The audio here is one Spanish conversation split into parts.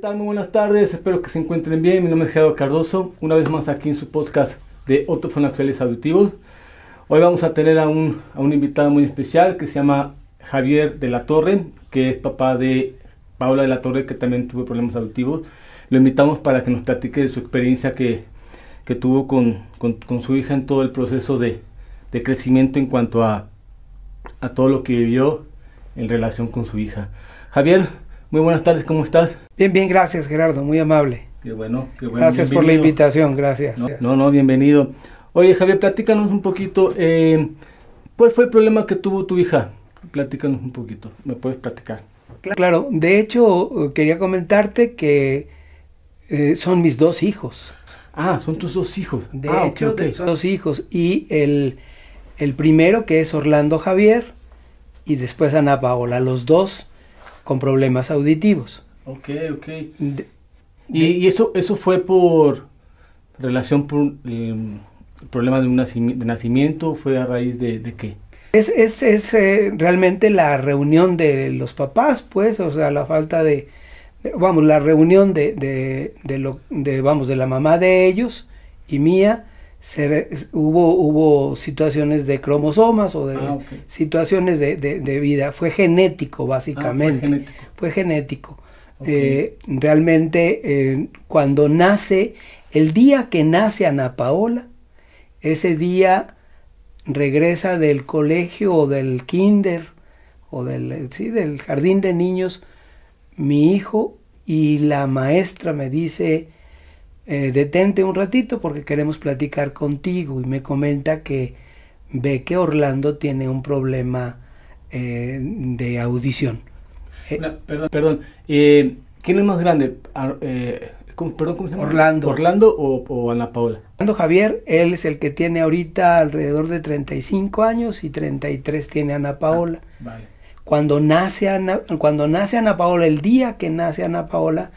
tal? Muy buenas tardes, espero que se encuentren bien. Mi nombre es Gerardo Cardoso, una vez más aquí en su podcast de Actuales Auditivos. Hoy vamos a tener a un, a un invitado muy especial que se llama Javier de la Torre, que es papá de Paula de la Torre, que también tuvo problemas auditivos. Lo invitamos para que nos platique de su experiencia que, que tuvo con, con, con, su hija en todo el proceso de, de crecimiento en cuanto a, a todo lo que vivió en relación con su hija. Javier, muy buenas tardes, ¿cómo estás? Bien, bien, gracias Gerardo, muy amable. Qué bueno, qué bueno. Gracias por la invitación, gracias. No, no, bienvenido. Oye Javier, platícanos un poquito, eh, ¿cuál fue el problema que tuvo tu hija? Platícanos un poquito, ¿me puedes platicar? Claro, de hecho quería comentarte que eh, son mis dos hijos. Ah, son tus dos hijos. De ah, hecho, okay, okay. son dos hijos. Y el, el primero que es Orlando Javier y después Ana Paola, los dos con problemas auditivos. Ok, ok. De, ¿Y, ¿Y, eso, eso fue por relación por el, problema de, un nacimiento, de nacimiento? ¿Fue a raíz de, de qué? Es, es, es eh, realmente la reunión de los papás, pues, o sea, la falta de, de vamos, la reunión de, de, de, lo, de, vamos, de la mamá de ellos y mía, se, hubo, hubo situaciones de cromosomas o de ah, okay. situaciones de, de, de, vida. Fue genético, básicamente. Ah, fue genético. Fue genético. Okay. Eh, realmente, eh, cuando nace, el día que nace Ana Paola, ese día regresa del colegio o del kinder o del, sí, del jardín de niños mi hijo y la maestra me dice, eh, detente un ratito porque queremos platicar contigo y me comenta que ve que Orlando tiene un problema eh, de audición. Eh, no, perdón, perdón. ¿quién es más grande? ¿cómo, perdón, ¿cómo se llama? Orlando. ¿Orlando o, o, Ana Paula? Orlando Javier, él es el que tiene ahorita alrededor de 35 años y 33 tiene Ana Paola. Ah, vale. Cuando nace, Ana, cuando nace Ana Paola, el día que nace Ana Paola,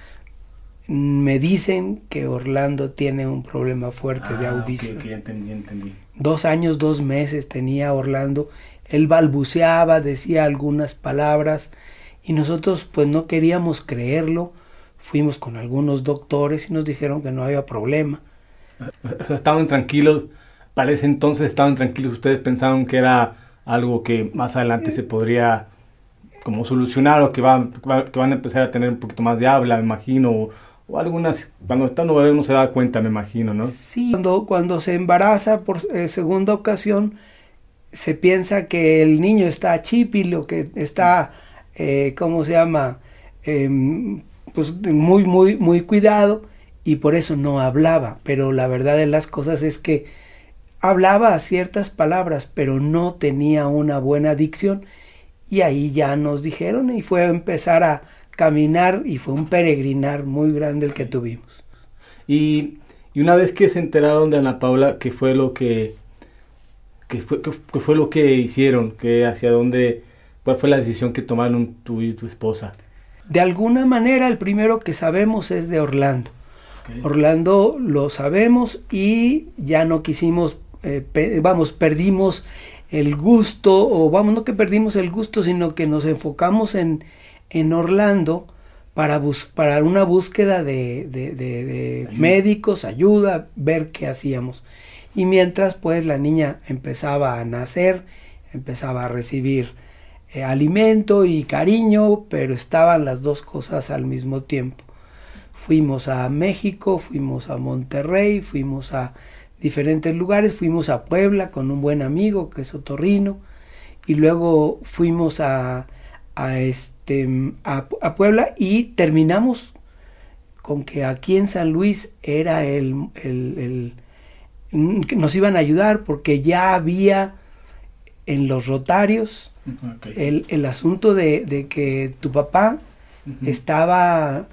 me dicen que Orlando tiene un problema fuerte ah, de audición. Okay, okay, entendí, entendí. Dos años, dos meses tenía Orlando. Él balbuceaba, decía algunas palabras y nosotros pues no queríamos creerlo. Fuimos con algunos doctores y nos dijeron que no había problema. Estaban tranquilos, para ese entonces estaban tranquilos, ustedes pensaban que era algo que más adelante se podría como solucionar o que van, que van a empezar a tener un poquito más de habla, me imagino, o, algunas, cuando está no, no se da cuenta, me imagino, ¿no? Sí, cuando, cuando se embaraza por eh, segunda ocasión, se piensa que el niño está chipil o que está, eh, ¿cómo se llama? Eh, pues muy, muy, muy cuidado y por eso no hablaba, pero la verdad de las cosas es que hablaba ciertas palabras, pero no tenía una buena dicción y ahí ya nos dijeron y fue a empezar a caminar y fue un peregrinar muy grande el que tuvimos. Y, y una vez que se enteraron de Ana Paula, ¿qué fue lo que, fue, fue lo que hicieron? ¿Qué, hacia dónde, ¿Cuál fue la decisión que tomaron tú y tu esposa? De alguna manera el primero que sabemos es de Orlando. Okay. Orlando lo sabemos y ya no quisimos, eh, pe vamos, perdimos el gusto, o vamos, no que perdimos el gusto, sino que nos enfocamos en, en Orlando para, bus para una búsqueda de, de, de, de ayuda. médicos, ayuda, ver qué hacíamos. Y mientras pues la niña empezaba a nacer, empezaba a recibir eh, alimento y cariño, pero estaban las dos cosas al mismo tiempo. Fuimos a México, fuimos a Monterrey, fuimos a diferentes lugares, fuimos a Puebla con un buen amigo que es Otorrino, y luego fuimos a, a este, a, a, Puebla y terminamos con que aquí en San Luis era el, el, el, nos iban a ayudar porque ya había en los rotarios okay. el, el, asunto de, de, que tu papá uh -huh. estaba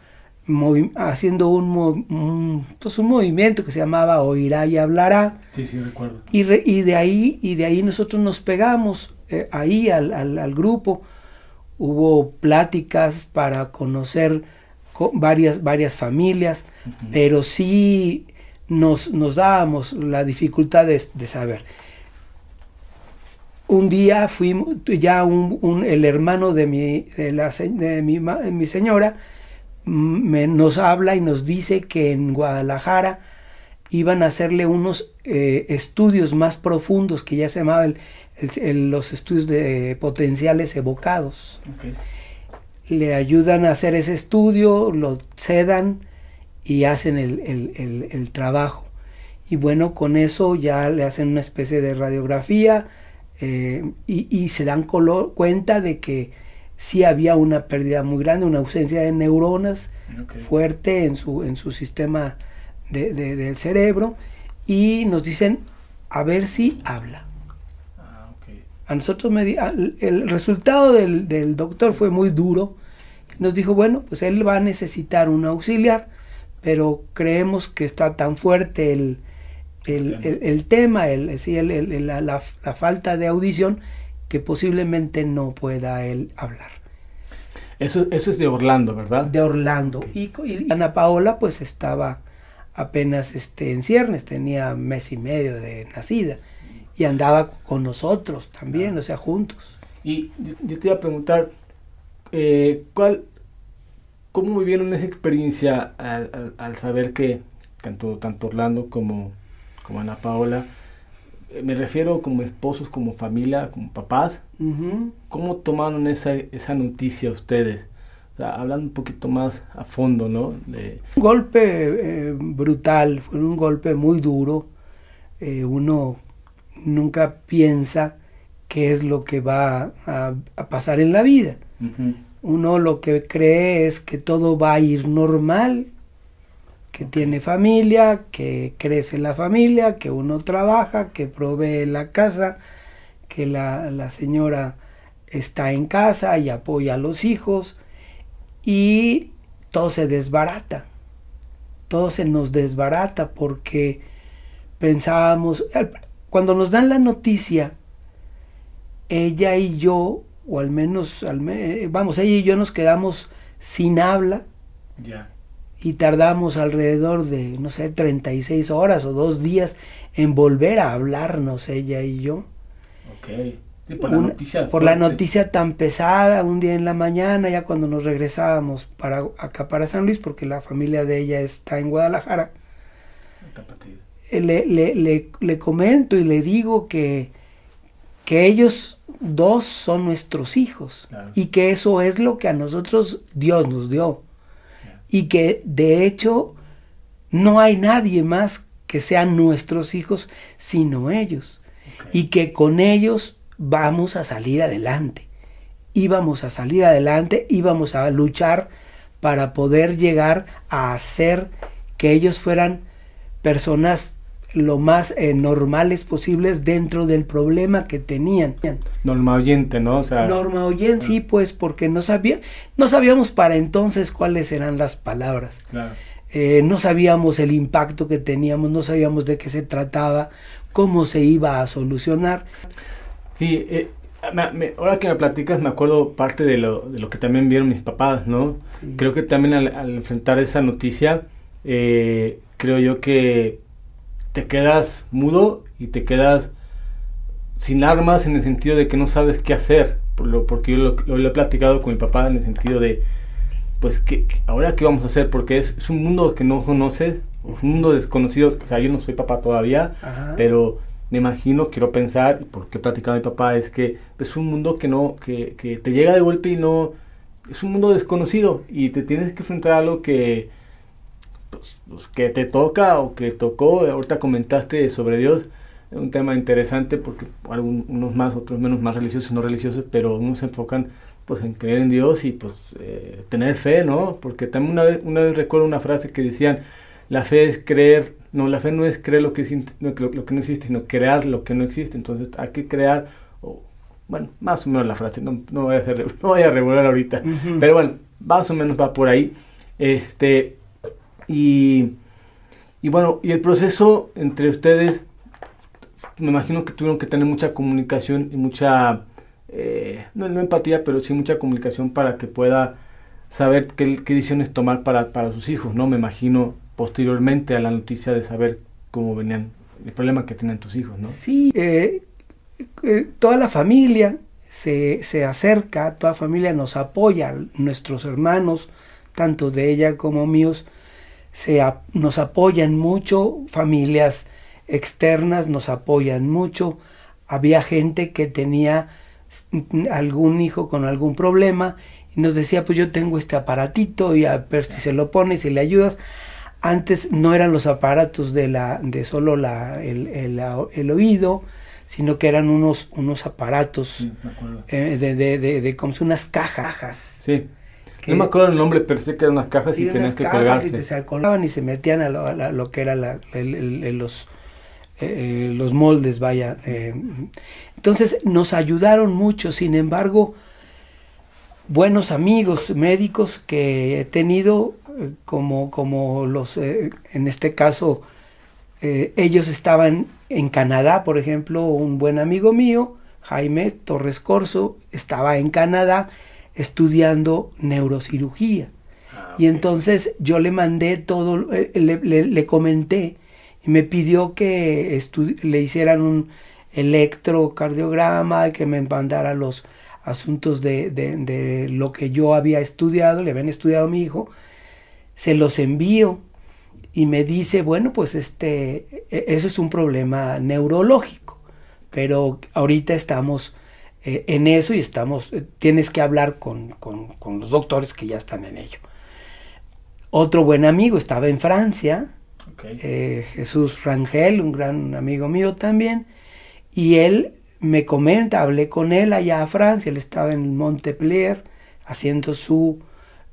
haciendo un, un, pues un, movimiento que se llamaba Oirá y Hablará. Sí, sí, recuerdo. Y, re, y, de, ahí, y de ahí nosotros nos pegamos eh, ahí al, al, al, grupo. Hubo pláticas para conocer varias, varias familias, uh -huh. pero sí nos, nos dábamos la dificultad de, de saber. Un día fuimos, ya un, un, el hermano de mi, de la, de mi, mi señora, mm, nos habla y nos dice que en Guadalajara iban a hacerle unos eh, estudios más profundos que ya se llamaban los estudios de potenciales evocados. Le ayudan a hacer ese estudio, lo sedan y hacen el, trabajo. Y bueno, con eso ya le hacen una especie de radiografía eh, y, se dan cuenta de que sí había una pérdida muy grande, una ausencia de neuronas fuerte en su, en su sistema del cerebro y nos dicen a ver si habla. Ah, a nosotros me el resultado del, doctor fue muy duro. Nos dijo, bueno, pues él va a necesitar un auxiliar, pero creemos que está tan fuerte el, el, tema, el, la, la, falta de audición, que posiblemente no pueda él hablar. Eso, eso es de Orlando, ¿verdad? De Orlando. Y, y Ana Paola pues estaba apenas este, en ciernes, tenía mes y medio de nacida y andaba con nosotros también, o sea, juntos. Y yo te iba a preguntar, eh, ¿cuál, ¿cómo vivieron esa experiencia al, saber que tanto, tanto Orlando como, como Ana Paola, eh, me refiero como esposos, como familia, como papás, ¿cómo tomaron esa, esa noticia ustedes? Hablando un poquito más a fondo, ¿no? Un golpe eh, brutal, fue un golpe muy duro. Eh, uno nunca piensa qué es lo que va a, pasar en la vida. Uno lo que cree es que todo va a ir normal, que tiene familia, que crece la familia, que uno trabaja, que provee la casa, que la, la señora está en casa y apoya a los hijos y todo se desbarata. Todo se nos desbarata porque pensábamos, cuando nos dan la noticia, ella y yo, o al menos, vamos, ella y yo nos quedamos sin habla. Y tardamos alrededor de, no sé, 36 horas o dos días en volver a hablarnos ella y yo. Okay por, la noticia, tan pesada, un día en la mañana, ya cuando nos regresábamos para acá para San Luis, porque la familia de ella está en Guadalajara, eh, le, le, le, comento y le digo que, que ellos dos son nuestros hijos y que eso es lo que a nosotros Dios nos dio. Y que de hecho no hay nadie más que sean nuestros hijos sino ellos. Y que con ellos vamos a salir adelante. Íbamos a salir adelante, íbamos a luchar para poder llegar a hacer que ellos fueran personas lo más eh, normales posibles dentro del problema que tenían. Norma oyente, ¿no? Norma oyente, sí, pues porque no, sabía, no sabíamos para entonces cuáles eran las palabras. Eh, no sabíamos el impacto que teníamos, no sabíamos de qué se trataba, cómo se iba a solucionar. Sí, eh, ahora que me platicas me acuerdo parte de lo, de lo que también vieron mis papás, ¿no? Creo que también al, enfrentar esa noticia, eh, creo yo que te quedas mudo y te quedas sin armas en el sentido de que no sabes qué hacer, por lo, porque yo lo, he platicado con mi papá en el sentido de, pues, ¿qué, ahora qué vamos a hacer? Porque es, es un mundo que no conoces, un mundo desconocido, o sea, yo no soy papá todavía, pero me imagino, quiero pensar, porque he platicado mi papá, es que es un mundo que no, que, que, te llega de golpe y no, es un mundo desconocido y te tienes que enfrentar a algo que, pues, pues, que te toca o que tocó, ahorita comentaste sobre Dios, es un tema interesante porque algunos más, otros menos, más religiosos y no religiosos, pero unos se enfocan pues en creer en Dios y pues eh, tener fe, ¿no? Porque también una vez, una vez recuerdo una frase que decían, la fe es creer no, la fe no es creer lo que, lo, que no existe, sino crear lo que no existe. Entonces hay que crear, bueno, más o menos la frase, no, no, voy, a hacer, no voy a regular ahorita, pero bueno, más o menos va por ahí. Este, y, y bueno, y el proceso entre ustedes, me imagino que tuvieron que tener mucha comunicación y mucha, eh, no, empatía, pero sí mucha comunicación para que pueda saber qué, qué decisiones tomar para, para sus hijos, ¿no? Me imagino posteriormente a la noticia de saber cómo venían, el problema que tienen tus hijos, ¿no? Sí, eh, eh, toda la familia se, se, acerca, toda familia nos apoya, nuestros hermanos tanto de ella como míos, se, nos apoyan mucho, familias externas nos apoyan mucho. Había gente que tenía algún hijo con algún problema y nos decía, pues yo tengo este aparatito y a ver si se lo pones y le ayudas. Antes no eran los aparatos de, la, de solo la, el, el, oído, sino que eran unos, unos aparatos eh, de, de, de, como si unas cajas. Sí. no me acuerdo el nombre, pero sé que eran unas cajas y, tenías que colgarse. Y se colgaban y se metían a lo, que era la, los, eh, los moldes, vaya. Eh. Entonces nos ayudaron mucho, sin embargo, buenos amigos médicos que he tenido, eh, como, como los, en este caso, ellos estaban en Canadá, por ejemplo, un buen amigo mío, Jaime Torres Corso, estaba en Canadá estudiando neurocirugía. Ah, y entonces yo le mandé todo, le, le comenté y me pidió que le hicieran un electrocardiograma, que me mandara los asuntos de, de, lo que yo había estudiado, le habían estudiado a mi hijo, se los envío y me dice, bueno, pues este, e, eso es un problema neurológico, pero ahorita estamos eh, en eso y estamos, eh, tienes que hablar con, con, con los doctores que ya están en ello. Otro buen amigo estaba en Francia, eh, Jesús Rangel, un gran amigo mío también, y él me comenta, hablé con él allá a Francia, él estaba en Montpellier haciendo su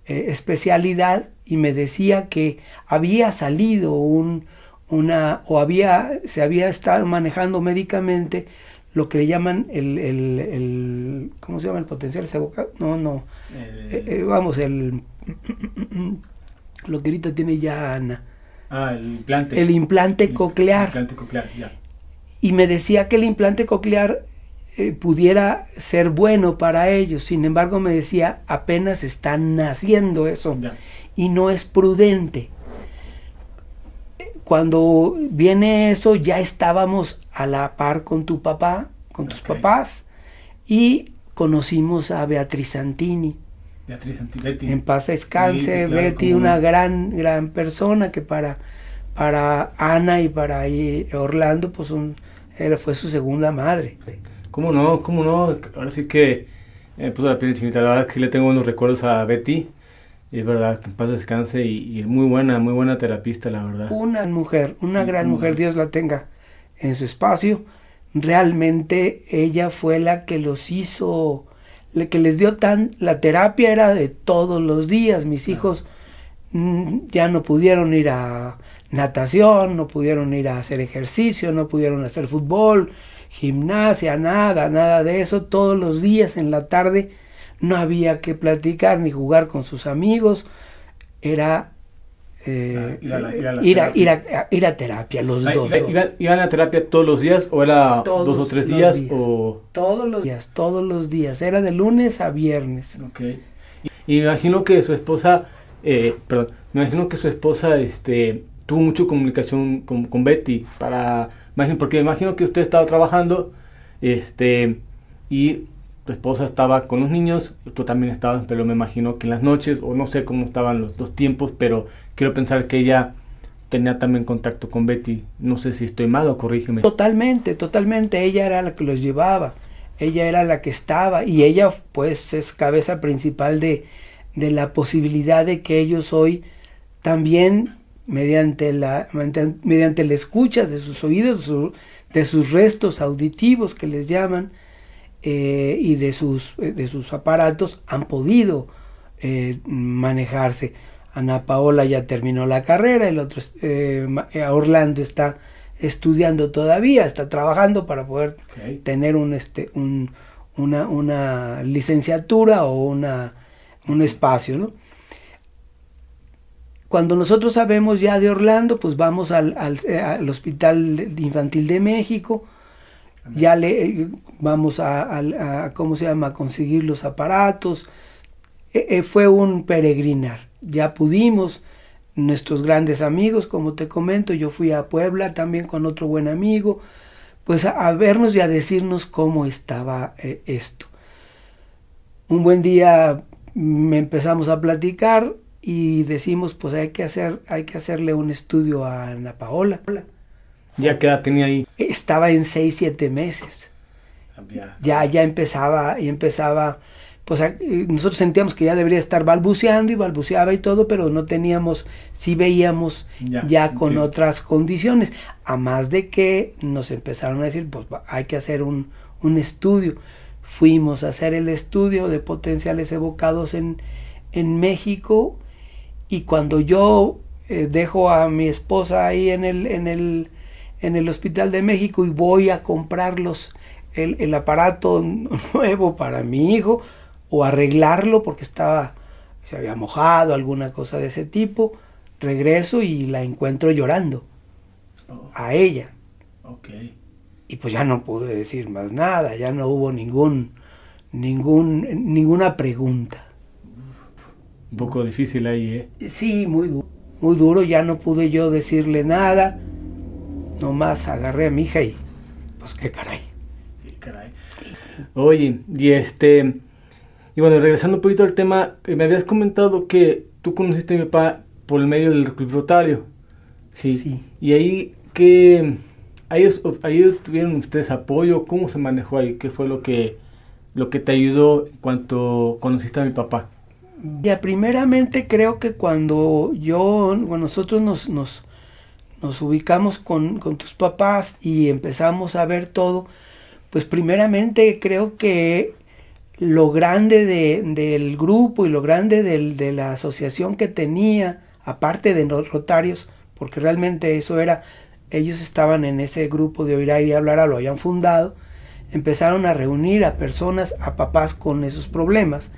especialidad y me decía que había salido un, una, o había, se había estado manejando médicamente lo que le llaman el, el, el ¿cómo se llama? El potencial no, no, eh, vamos, el, lo que ahorita tiene ya Ana, Ah, el implante. El implante coclear. Y me decía que el implante coclear eh, pudiera ser bueno para ellos. Sin embargo, me decía, apenas están naciendo eso. Y no es prudente. Cuando viene eso, ya estábamos a la par con tu papá, con tus papás, y conocimos a Beatriz Santini. Beatriz Betty. En paz descanse, Betty, una gran, gran persona que para, para Ana y para Orlando, pues un, fue su segunda madre. ¿Cómo no? ¿Cómo no? Ahora sí que eh, puso la piel chinita. La verdad que le tengo buenos recuerdos a Betty. Es verdad, que en paz descanse y, y, muy buena, muy buena terapista, la verdad. Una mujer, una gran mujer, Dios la tenga en su espacio. Realmente ella fue la que los hizo que les dio tan, la terapia era de todos los días, mis hijos mm, ya no pudieron ir a natación, no pudieron ir a hacer ejercicio, no pudieron hacer fútbol, gimnasia, nada, nada de eso, todos los días en la tarde no había que platicar ni jugar con sus amigos, era ir, a, ir, a, terapia, los dos. ¿Iban a terapia todos los días o era dos o tres días, O... Todos los días, todos los días. Era de lunes a viernes. Okay. Y, me imagino que su esposa, eh, perdón, me imagino que su esposa este, tuvo mucha comunicación con, con Betty para, porque me imagino que usted estaba trabajando este, y tu esposa estaba con los niños, tú también estabas, pero me imagino que en las noches, o no sé cómo estaban los, dos tiempos, pero quiero pensar que ella tenía también contacto con Betty. No sé si estoy mal o corrígeme. Totalmente, totalmente. Ella era la que los llevaba. Ella era la que estaba. Y ella, pues, es cabeza principal de, de la posibilidad de que ellos hoy también, mediante la, mediante la escucha de sus oídos, de sus restos auditivos que les llaman, eh, y de sus, eh, de sus aparatos han podido eh, manejarse. Ana Paola ya terminó la carrera, el otro Orlando está estudiando todavía, está trabajando para poder tener un, este, un, una, una, licenciatura o una, un espacio. ¿no? Cuando nosotros sabemos ya de Orlando, pues vamos al, al, al Hospital Infantil de México, ya le vamos a, ¿cómo se llama?, a conseguir los aparatos. E, e, fue un peregrinar. Ya pudimos, nuestros grandes amigos, como te comento, yo fui a Puebla también con otro buen amigo, pues a, vernos y a decirnos cómo estaba eh, esto. Un buen día me empezamos a platicar y decimos, pues hay que, hacer, hay que hacerle un estudio a Ana Paola. ¿Ya qué edad tenía ahí? Estaba en 6, 7 meses. Ya, ya empezaba, y empezaba, pues nosotros sentíamos que ya debería estar balbuceando y balbuceaba y todo, pero no teníamos, sí veíamos ya, con otras condiciones. A más de que nos empezaron a decir, pues hay que hacer un, un estudio. Fuimos a hacer el estudio de potenciales evocados en, en México y cuando yo eh, dejo a mi esposa ahí en el, en, el, en el Hospital de México y voy a comprarlos el, el aparato nuevo para mi hijo o arreglarlo porque estaba se había mojado, alguna cosa de ese tipo, regreso y la encuentro llorando oh. a ella. Y pues ya no pude decir más nada, ya no hubo ningún, ningún, ninguna pregunta. Un poco difícil ahí, ¿eh? Sí, muy, duro, muy duro, ya no pude yo decirle nada, nomás agarré a mi hija y pues qué caray. Oye, y este, y bueno, regresando un poquito al tema, eh, me habías comentado que tú conociste a mi papá por el medio del club rotario. Sí. sí. Y ahí, ¿qué, ahí, ahí tuvieron ustedes apoyo? ¿Cómo se manejó ahí? ¿Qué fue lo que, lo que te ayudó en cuanto conociste a mi papá? Ya, primeramente creo que cuando yo, cuando nosotros nos, nos, nos ubicamos con, con tus papás y empezamos a ver todo, pues primeramente creo que lo grande de, del grupo y lo grande de la asociación que tenía, aparte de los rotarios, porque realmente eso era, ellos estaban en ese grupo de oír y hablar, lo habían fundado, empezaron a reunir a personas, a papás con esos problemas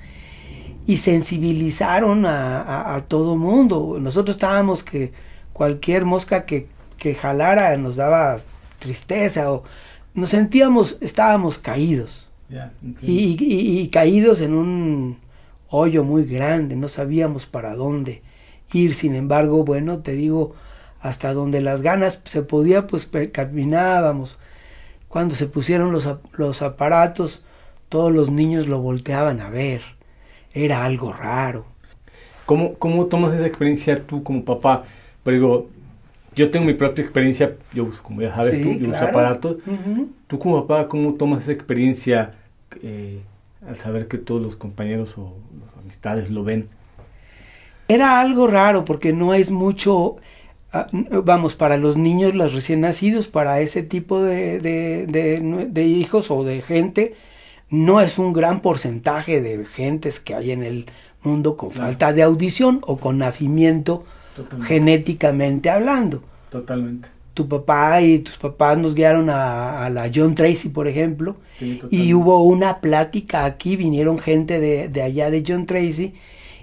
y sensibilizaron a, a, todo mundo. Nosotros estábamos que cualquier mosca que, que jalara nos daba tristeza o nos sentíamos, estábamos caídos. y, caídos en un hoyo muy grande, no sabíamos para dónde ir. Sin embargo, bueno, te digo, hasta donde las ganas se podía, pues caminábamos. Cuando se pusieron los, los aparatos, todos los niños lo volteaban a ver. Era algo raro. ¿Cómo, cómo tomas esa experiencia tú como papá? Pero yo tengo mi propia experiencia, yo como ya sabes tú, yo uso aparatos. Tú como papá, ¿cómo tomas esa experiencia eh, al saber que todos los compañeros o las amistades lo ven? Era algo raro porque no es mucho, ah, vamos, para los niños, los recién nacidos, para ese tipo de, de, hijos o de gente, no es un gran porcentaje de gentes que hay en el mundo con falta de audición o con nacimiento genéticamente hablando. Totalmente. Tu papá y tus papás nos guiaron a, la John Tracy, por ejemplo, y hubo una plática aquí, vinieron gente de, allá de John Tracy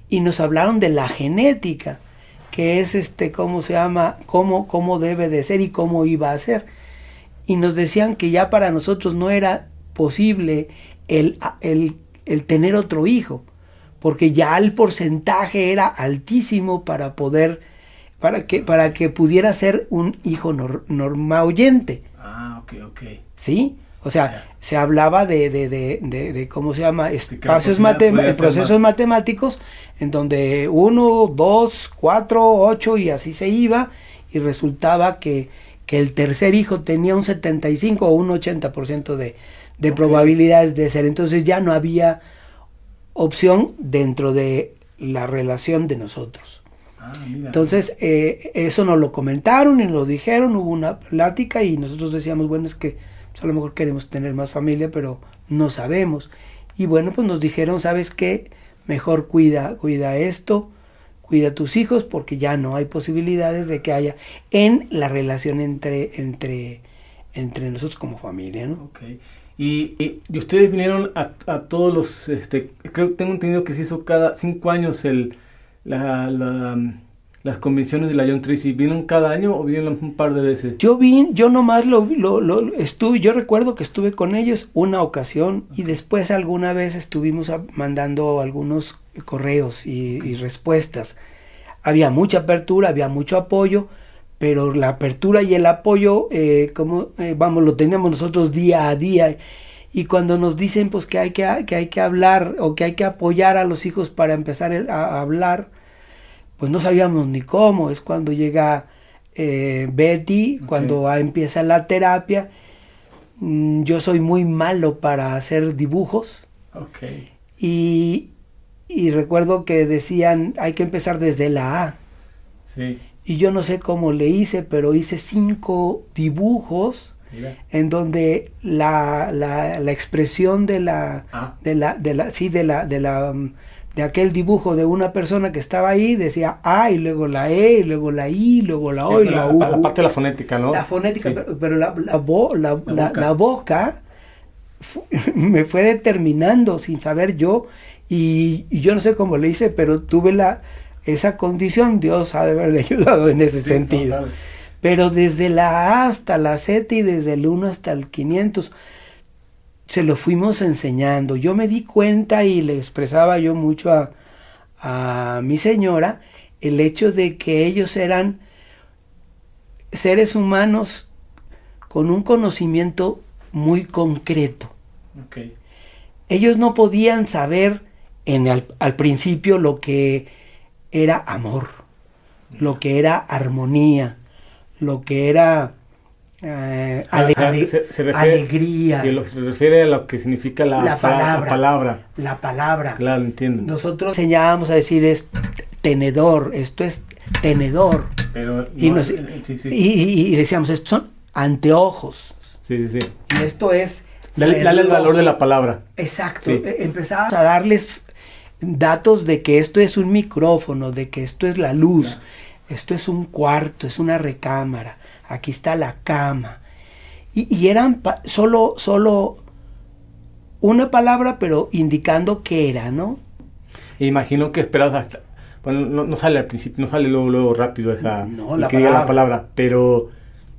y nos hablaron de la genética, que es este, ¿cómo se llama? Cómo, cómo debe de ser y cómo iba a ser. Y nos decían que ya para nosotros no era posible el, el, el tener otro hijo porque ya el porcentaje era altísimo para poder, para que, para que pudiera ser un hijo normal oyente. Ah, ok, ok. ¿Sí? O sea, se hablaba de, de, de, de, ¿cómo se llama? Espacios procesos matemáticos en donde uno, dos, cuatro, ocho y así se iba y resultaba que, que el tercer hijo tenía un 75 o un 80% de, de probabilidades de ser. Entonces ya no había opción dentro de la relación de nosotros. Ah, Entonces, eh, eso nos lo comentaron y nos lo dijeron, hubo una plática y nosotros decíamos, bueno, es que pues, a lo mejor queremos tener más familia, pero no sabemos. Y bueno, pues nos dijeron, ¿sabes qué? Mejor cuida, cuida esto, cuida a tus hijos, porque ya no hay posibilidades de que haya en la relación entre, entre, entre nosotros como familia, ¿no? Y, y, ustedes vinieron a, a, todos los, este, creo que tengo entendido que se hizo cada cinco años el, la, la, las convenciones de la John Tracy. ¿Vinieron cada año o vinieron un par de veces? Yo vi, yo nomás lo, lo, lo estuve, yo recuerdo que estuve con ellos una ocasión y después alguna vez estuvimos mandando algunos correos y, y respuestas. Había mucha apertura, había mucho apoyo pero la apertura y el apoyo, eh, como eh, vamos, lo tenemos nosotros día a día. Y cuando nos dicen pues que hay que, que hay que hablar o que hay que apoyar a los hijos para empezar a hablar, pues no sabíamos ni cómo, es cuando llega eh, Betty, cuando empieza la terapia. Mm, yo soy muy malo para hacer dibujos. Y, y recuerdo que decían, hay que empezar desde la A. Y yo no sé cómo le hice, pero hice cinco dibujos en donde la, la, la expresión de la, ah. de la, de la, sí, de la, de la, de aquel dibujo de una persona que estaba ahí decía A y luego la E y luego la I, luego la O y la, U. La parte de la fonética, ¿no? La fonética, pero, la, la, la, boca. me fue determinando sin saber yo y, yo no sé cómo le hice, pero tuve la esa condición, Dios ha de haberle ayudado en ese sentido. Pero desde la A hasta la Z y desde el 1 hasta el 500 se lo fuimos enseñando. Yo me di cuenta y le expresaba yo mucho a, a mi señora el hecho de que ellos eran seres humanos con un conocimiento muy concreto. Ellos no podían saber en al principio lo que era amor, lo que era armonía, lo que era eh, ah, alegría. se refiere a lo que significa la, palabra, la, palabra. Claro, entiendo. Nosotros enseñábamos a decir es tenedor, esto es tenedor. y, y, decíamos, estos son anteojos. Sí, sí, Y esto es... Dale, el valor de la palabra. Exacto. E, Empezamos a darles datos de que esto es un micrófono, de que esto es la luz, esto es un cuarto, es una recámara, aquí está la cama. Y, eran solo, solo una palabra, pero indicando qué era, ¿no? Imagino que esperas hasta... Bueno, no, sale al principio, no sale luego, luego rápido esa... No, la, palabra. la palabra, pero...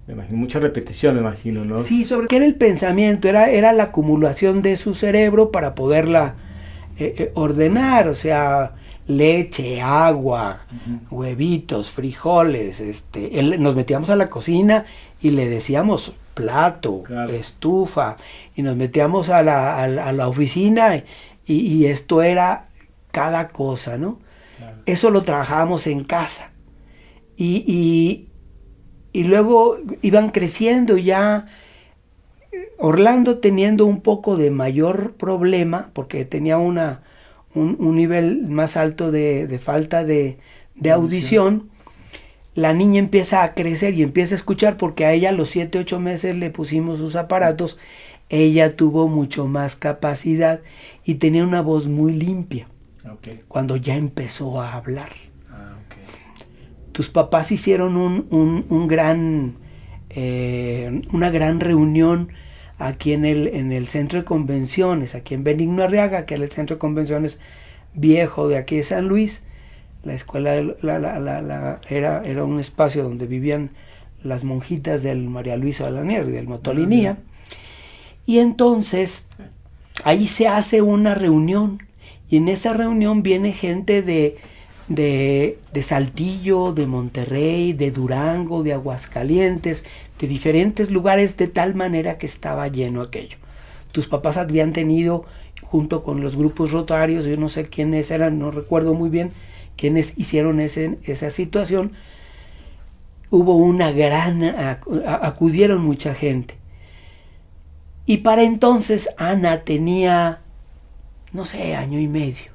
Me imagino, mucha repetición, me imagino, ¿no? Sí, sobre qué era el pensamiento, era, era la acumulación de su cerebro para poderla eh, eh, ordenar, o sea, leche, agua, huevitos, frijoles, este, nos metíamos a la cocina y le decíamos plato, estufa, y nos metíamos a la, a la, oficina y, esto era cada cosa, ¿no? Eso lo trabajábamos en casa. Y, y, y luego iban creciendo ya Orlando teniendo un poco de mayor problema, porque tenía una, un, nivel más alto de, falta de, audición, la niña empieza a crecer y empieza a escuchar porque a ella a los 7, 8 meses le pusimos sus aparatos, ella tuvo mucho más capacidad y tenía una voz muy limpia cuando ya empezó a hablar. Ah, Tus papás hicieron un, un, gran, eh, una gran reunión aquí en el, en el centro de convenciones, aquí en Benigno Arriaga, que era el centro de convenciones viejo de aquí de San Luis. La escuela la, la, era, era un espacio donde vivían las monjitas del María Luisa Lanier y del Motolinía. Y entonces ahí se hace una reunión y en esa reunión viene gente de, de, de, Saltillo, de Monterrey, de Durango, de Aguascalientes, de diferentes lugares de tal manera que estaba lleno aquello. Tus papás habían tenido, junto con los grupos rotarios, yo no sé quiénes eran, no recuerdo muy bien quiénes hicieron ese, esa situación, hubo una gran, acudieron mucha gente. Y para entonces Ana tenía, no sé, año y medio.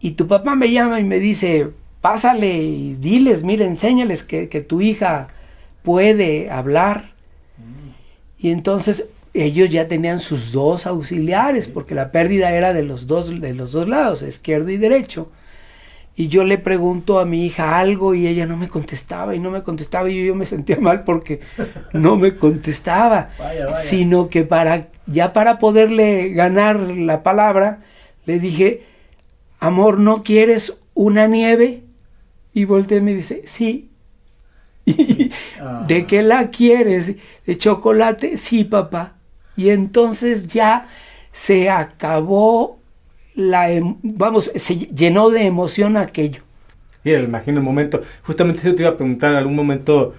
Y tu papá me llama y me dice, pásale y diles, mire, enséñales que, tu hija puede hablar. Mm. Y entonces ellos ya tenían sus dos auxiliares, porque la pérdida era de los dos, de los dos lados, izquierdo y derecho. Y yo le pregunto a mi hija algo y ella no me contestaba y no me contestaba y yo, me sentía mal porque no me contestaba, sino que para ya para poderle ganar la palabra le dije, amor, ¿no quieres una nieve? Y voltea y me dice, sí. ¿De ah. qué la quieres? ¿De chocolate? Sí, papá. Y entonces ya se acabó la, em, vamos, se llenó de emoción aquello. Sí, me imagino el momento. Justamente yo te iba a preguntar, algún momento,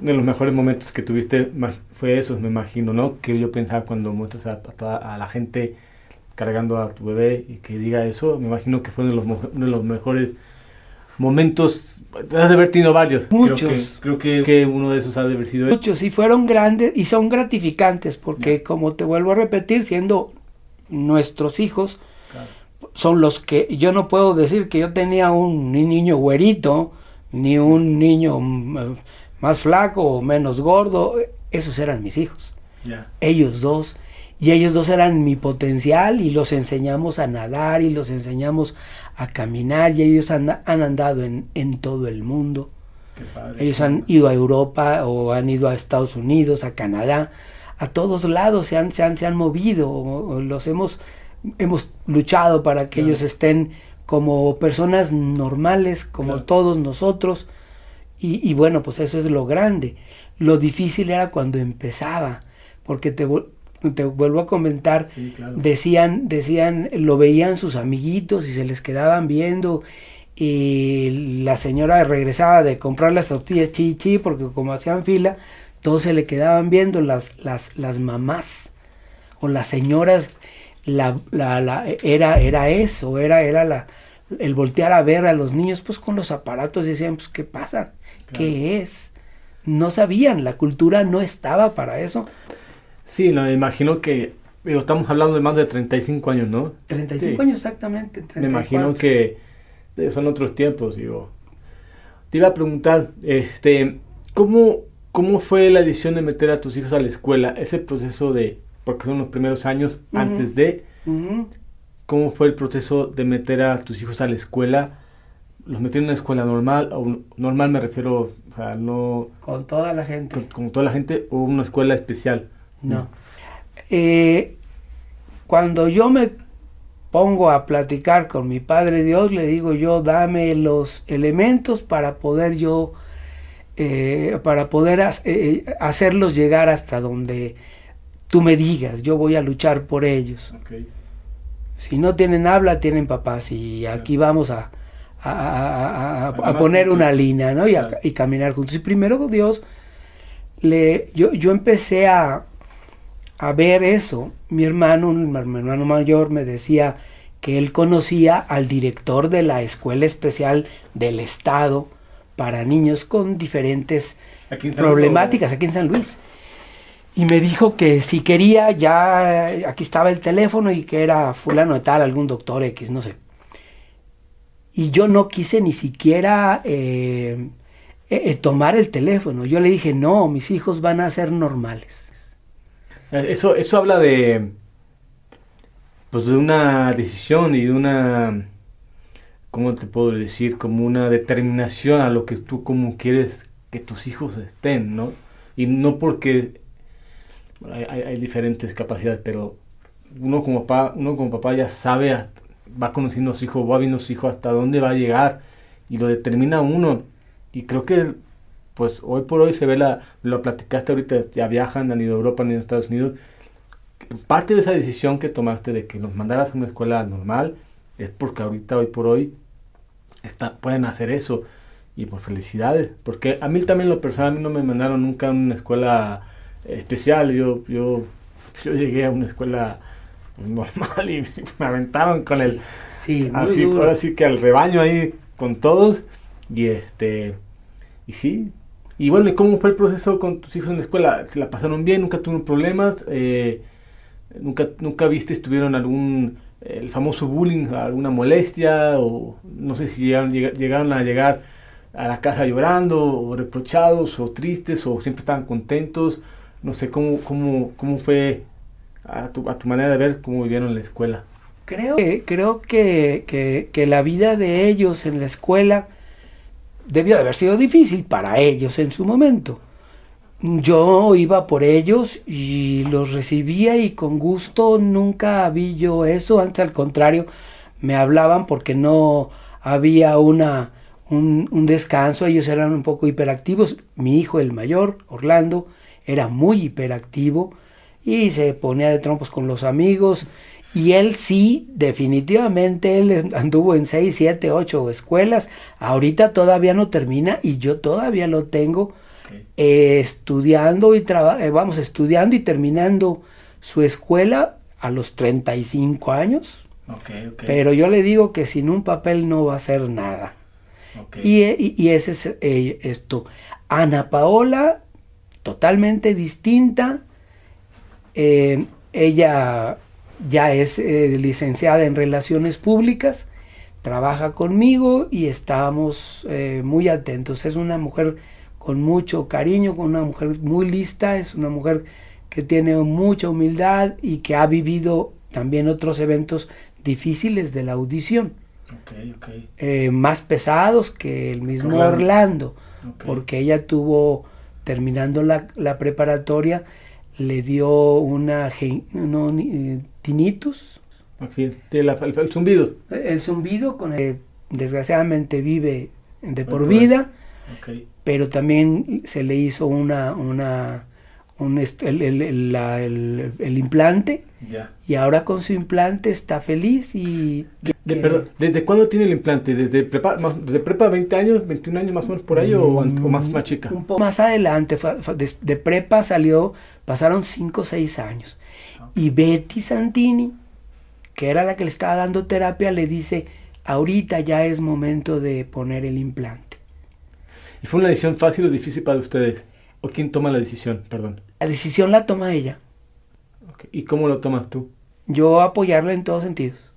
de los mejores momentos que tuviste fue eso, me imagino, ¿no? Que yo pensaba cuando muestras a, a, a la gente cargando a tu bebé y que diga eso, me imagino que fue uno de los, uno de los mejores momentos, has de haber tenido varios. Muchos. Creo que, que, uno de esos ha de haber sido. Muchos, y fueron grandes y son gratificantes, porque como te vuelvo a repetir, siendo nuestros hijos, claro. son los que, yo no puedo decir que yo tenía un niño güerito, ni un niño más flaco o menos gordo, esos eran mis hijos. Ellos dos. Y ellos dos eran mi potencial y los enseñamos a nadar y los enseñamos a caminar y ellos han, han andado en, en, todo el mundo. Padre, ellos han ido a Europa o han ido a Estados Unidos, a Canadá, a todos lados se han, se han, se han movido, o, o los hemos, hemos luchado para que Claro. ellos estén como personas normales, como Claro. todos nosotros. Y, y bueno, pues eso es lo grande. Lo difícil era cuando empezaba, porque te, te vuelvo a comentar, Sí, claro. decían, decían, lo veían sus amiguitos y se les quedaban viendo y la señora regresaba de comprar las tortillas chi chi porque como hacían fila, todos se le quedaban viendo las, las, las mamás o las señoras, la, la, la- era, era eso, era, era la, el voltear a ver a los niños pues con los aparatos decían pues qué pasa, qué es, no sabían, la cultura no estaba para eso. Sí, no, me imagino que digo, estamos hablando de más de 35 años, ¿no? 35 Sí. años exactamente. Me 34. imagino que eh, son otros tiempos, digo. Te iba a preguntar, este, ¿cómo, ¿cómo fue la decisión de meter a tus hijos a la escuela? Ese proceso de, porque son los primeros años antes de. ¿cómo fue el proceso de meter a tus hijos a la escuela? ¿Los metieron en una escuela normal? O, normal me refiero, o sea, no Con toda la gente. con, con toda la gente, o una escuela especial. No. Eh, cuando yo me pongo a platicar con mi Padre Dios, le digo yo, dame los elementos para poder yo, eh, para poder ha- eh, hacerlos llegar hasta donde tú me digas, yo voy a luchar por ellos. Okay. Si no tienen habla, tienen papás y aquí vamos a, a- a- a- poner una línea ¿no? y, Claro. y caminar juntos. Y primero Dios, le, yo, yo empecé a, a ver eso. Mi hermano, mi hermano mayor me decía que él conocía al director de la escuela especial del Estado para niños con diferentes Aquí problemáticas aquí en San Luis. Y me dijo que si quería, ya aquí estaba el teléfono y que era fulano de tal, algún doctor X, no sé. Y yo no quise ni siquiera eh, eh, eh, tomar el teléfono. Yo le dije, no, mis hijos van a ser normales. Eso, eso habla de, pues de una decisión y de una, ¿cómo te puedo decir? Como una determinación a lo que tú como quieres que tus hijos estén, ¿no? Y no porque hay, diferentes capacidades, pero uno como papá, uno como papá ya sabe, va conociendo a su hijo, va viendo a su hijo hasta dónde va a llegar y lo determina uno. Y creo que, pues hoy por hoy se ve la, lo platicaste ahorita, ya viajan, han ido a Europa, han ido a Estados Unidos. Parte de esa decisión que tomaste de que nos mandaras a una escuela normal es porque ahorita, hoy por hoy, está, pueden hacer eso. Y por felicidades, porque a mí también lo personal, a mí no me mandaron nunca a una escuela especial. Yo, yo, yo llegué a una escuela normal y me aventaron con el, Sí, muy así, duro. ahora sí que al rebaño ahí con todos. Y este, y sí. Y bueno, ¿y cómo fue el proceso con tus hijos en la escuela? ¿Se la pasaron bien? ¿Nunca tuvieron problemas? Eh, ¿nunca, ¿Nunca viste, tuvieron algún, el famoso bullying, alguna molestia? O no sé si llegaron, llega- llegaron a llegar a la casa llorando, o reprochados, o tristes, o siempre estaban contentos. No sé, ¿cómo, cómo, cómo fue a tu, a tu manera de ver cómo vivieron la escuela? Creo que, creo que, que- que la vida de ellos en la escuela debió de haber sido difícil para ellos en su momento. Yo iba por ellos y los recibía y con gusto nunca vi yo eso, antes al contrario, me hablaban porque no había una, un, un descanso, ellos eran un poco hiperactivos, mi hijo el mayor, Orlando, era muy hiperactivo y se ponía de trompos con los amigos y él sí, definitivamente, él anduvo en 6, 7, 8 escuelas, ahorita todavía no termina y yo todavía lo tengo eh, estudiando y traba- eh, vamos estudiando y terminando su escuela a los 35 años. Pero yo le digo que sin un papel no va a hacer nada. Y, y, ese es eh, esto. Ana Paola, totalmente distinta. Eh, ella ya es eh, licenciada en Relaciones Públicas, trabaja conmigo y estamos muy atentos. Es una mujer con mucho cariño, con una mujer muy lista, es una mujer que tiene mucha humildad y que ha vivido también otros eventos difíciles de la audición. Eh, más pesados que el mismo Orlando, porque ella tuvo, terminando la, preparatoria, le dio una no, eh, tinnitus. el, zumbido. El zumbido, con el, desgraciadamente vive de por vida, pero también se le hizo una, una el, el, implante y ahora con su implante está feliz y... ¿Desde cuándo tiene el implante? ¿Desde prepa, ¿Desde prepa 20 años, 21 años más o menos por ahí o, más, más chica? Un poco más adelante, de, prepa salió, pasaron 5 o 6 años. Y Betty Santini, que era la que le estaba dando terapia, le dice, ahorita ya es momento de poner el implante. ¿Y fue una decisión fácil o difícil para ustedes? ¿O quién toma la decisión? Perdón. La decisión la toma ella. ¿Y cómo lo tomas tú? Yo apoyarla en todos sentidos.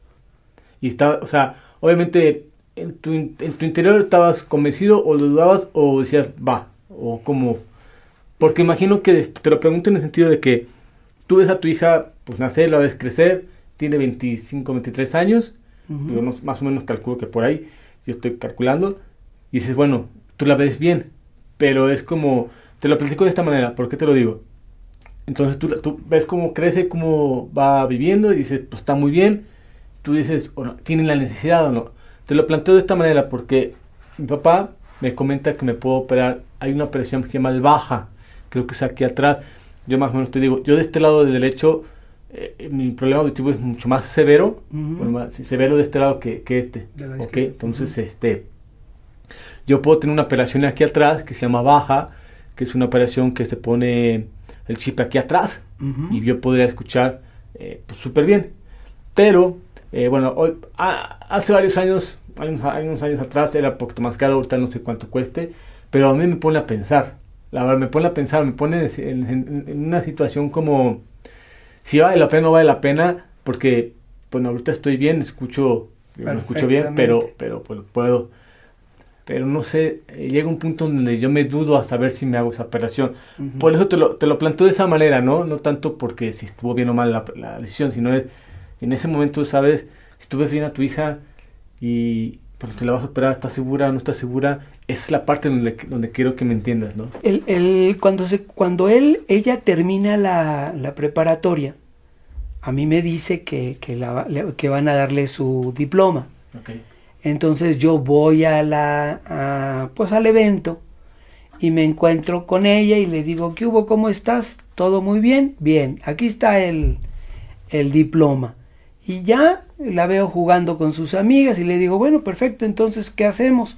Y estaba, o sea, obviamente en tu, en tu interior estabas convencido o lo dudabas o decías, va, o como... Porque imagino que te lo pregunto en el sentido de que tú ves a tu hija pues nacer, la ves crecer, tiene 25, 23 años, más o menos calculo que por ahí, yo estoy calculando, y dices, bueno, tú la ves bien, pero es como, te lo platico de esta manera, ¿por qué te lo digo? Entonces tú, tú ves cómo crece, cómo va viviendo y dices, pues está muy bien. Tú dices, o no, ¿tienen la necesidad o no? Te lo planteo de esta manera porque mi papá me comenta que me puedo operar. Hay una operación que se llama el baja, creo que es aquí atrás. Yo más o menos te digo, yo de este lado del derecho, eh, mi problema auditivo es mucho más severo, más severo de este lado que, que este. ¿ok? Entonces, este, yo puedo tener una operación aquí atrás que se llama baja, que es una operación que se pone el chip aquí atrás y yo podría escuchar eh, pues, súper bien. Pero, eh, bueno, hoy, hace varios años, hay unos, años atrás era un poquito más caro, ahorita no sé cuánto cueste, pero a mí me pone a pensar, verdad, me pone a pensar, me pone en, una situación como si vale la pena o no vale la pena, porque, bueno, ahorita estoy bien, escucho, escucho bien, pero, pero pues, puedo pero no sé, eh, llega un punto donde yo me dudo a saber si me hago esa operación. Por eso te lo, te lo planteo de esa manera, ¿no? No tanto porque si estuvo bien o mal la, decisión, sino es, en ese momento, ¿sabes? Si tú ves bien a tu hija y cuando te la vas a operar, ¿estás segura o no estás segura? Es la parte donde, donde quiero que me entiendas, ¿no? El, el, cuando, se, cuando él, ella termina la, la preparatoria, a mí me dice que, que, la, que van a darle su diploma. Okay. Entonces yo voy a la, pues al evento y me encuentro con ella y le digo, ¿qué hubo? ¿Cómo estás? ¿Todo muy bien? Bien, aquí está el, el diploma. Y ya la veo jugando con sus amigas y le digo, bueno, perfecto, entonces, ¿qué hacemos?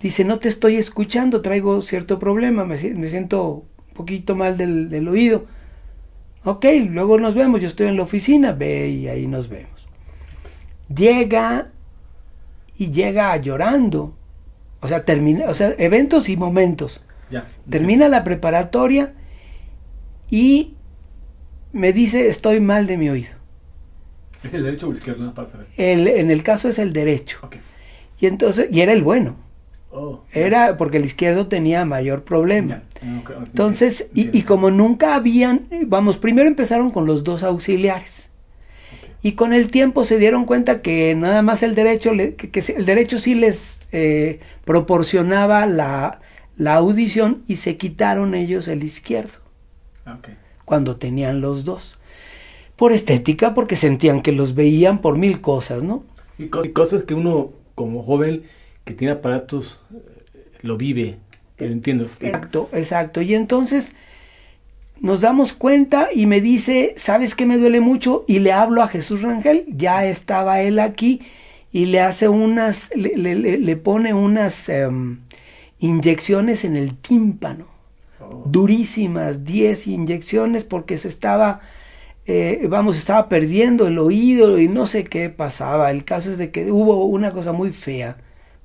Dice, no te estoy escuchando, traigo cierto problema, me, siento un poquito mal del, del, oído. Ok, luego nos vemos, yo estoy en la oficina, ve y ahí nos vemos. Llega y llega llorando. O sea, termina, o sea, eventos y momentos. termina la preparatoria y me dice estoy mal de mi oído. ¿Es el derecho o el izquierdo? El, en el caso es el derecho. Y entonces, y era el bueno. Oh, era porque el izquierdo tenía mayor problema. entonces, y, y, como nunca habían, vamos, primero empezaron con los dos auxiliares y con el tiempo se dieron cuenta que nada más el derecho, que, el derecho sí les eh, proporcionaba la, audición y se quitaron ellos el izquierdo. Cuando tenían los dos. Por estética, porque sentían que los veían por mil cosas, ¿no? Y, cosas que uno como joven que tiene aparatos eh, lo vive, lo entiendo. Exacto, exacto. Y entonces nos damos cuenta y me dice, ¿sabes qué me duele mucho? Y le hablo a Jesús Rangel, ya estaba él aquí y le hace unas, le, pone unas em, inyecciones en el tímpano, oh. durísimas, 10 inyecciones porque se estaba eh, vamos, estaba perdiendo el oído y no sé qué pasaba. El caso es de que hubo una cosa muy fea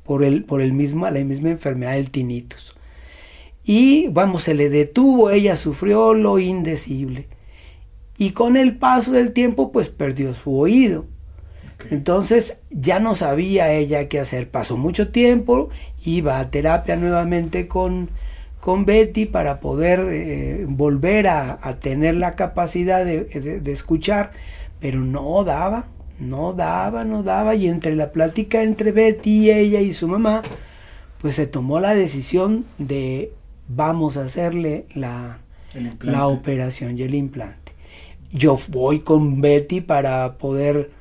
por, el, por el la misma enfermedad del tinnitus. Y vamos, se le detuvo, ella sufrió lo indecible. Y con el paso del tiempo, pues perdió su oído. Entonces ya no sabía ella qué hacer. Pasó mucho tiempo, iba a terapia nuevamente con, con Betty para poder eh, volver a, tener la capacidad de, escuchar, pero no daba, no daba, no daba. Y entre la plática entre Betty, ella y su mamá, pues se tomó la decisión de vamos a hacerle la, la operación y el implante. Yo voy con Betty para poder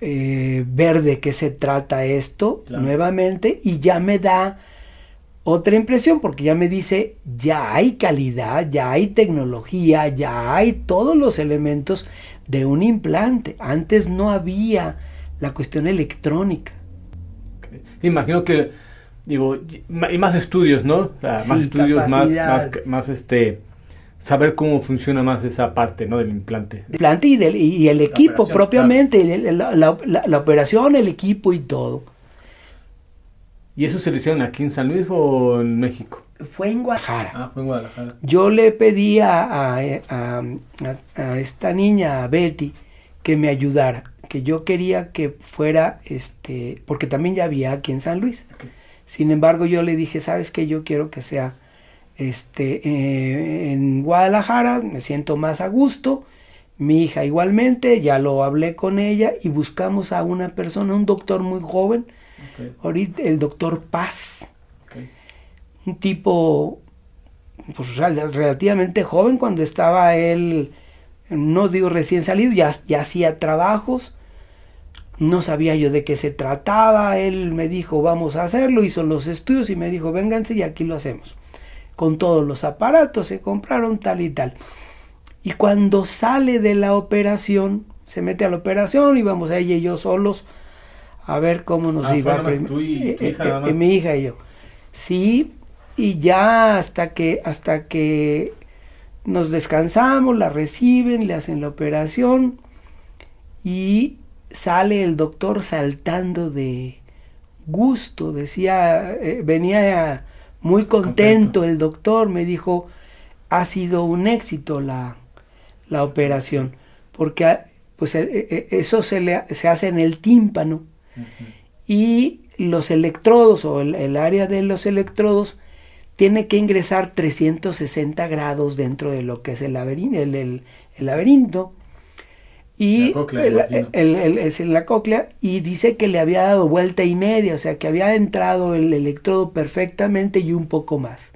eh, ver de qué se trata esto nuevamente y ya me da otra impresión porque ya me dice, ya hay calidad, ya hay tecnología, ya hay todos los elementos de un implante. Antes no había la cuestión electrónica. Imagino que, digo, y más estudios, ¿no? más estudios, más, más, más, este saber cómo funciona más esa parte ¿no? del implante. El implante y, del, y el equipo propiamente, la, operación, el equipo y todo. ¿Y eso se lo hicieron aquí en San Luis o en México? Fue en Guadalajara. Ah, fue en Guadalajara. Yo le pedí a, a, esta niña, a Betty, que me ayudara, que yo quería que fuera, este, porque también ya había aquí en San Luis. Sin embargo, yo le dije, ¿sabes qué? Yo quiero que sea este, eh, en Guadalajara, me siento más a gusto. Mi hija igualmente, ya lo hablé con ella y buscamos a una persona, un doctor muy joven, ahorita el doctor Paz, un tipo pues, relativamente joven cuando estaba él, no digo recién salido, ya, ya hacía trabajos, no sabía yo de qué se trataba, él me dijo vamos a hacerlo, hizo los estudios y me dijo vénganse y aquí lo hacemos con todos los aparatos, se compraron tal y tal. Y cuando sale de la operación, se mete a la operación y vamos a ella y yo solos a ver cómo nos ah, iba. Tú y, eh, eh, eh, mi hija y yo. Sí, y ya hasta que, hasta que nos descansamos, la reciben, le hacen la operación y sale el doctor saltando de gusto, decía, venía muy contento, el doctor me dijo, ha sido un éxito la, operación, porque pues, e, e, eso se, le, se hace en el tímpano y los electrodos o el, área de los electrodos tiene que ingresar 360 grados dentro de lo que es el laberinto, el laberinto. Y es en la cóclea y dice que le había dado vuelta y media, o sea que había entrado el electrodo perfectamente y un poco más.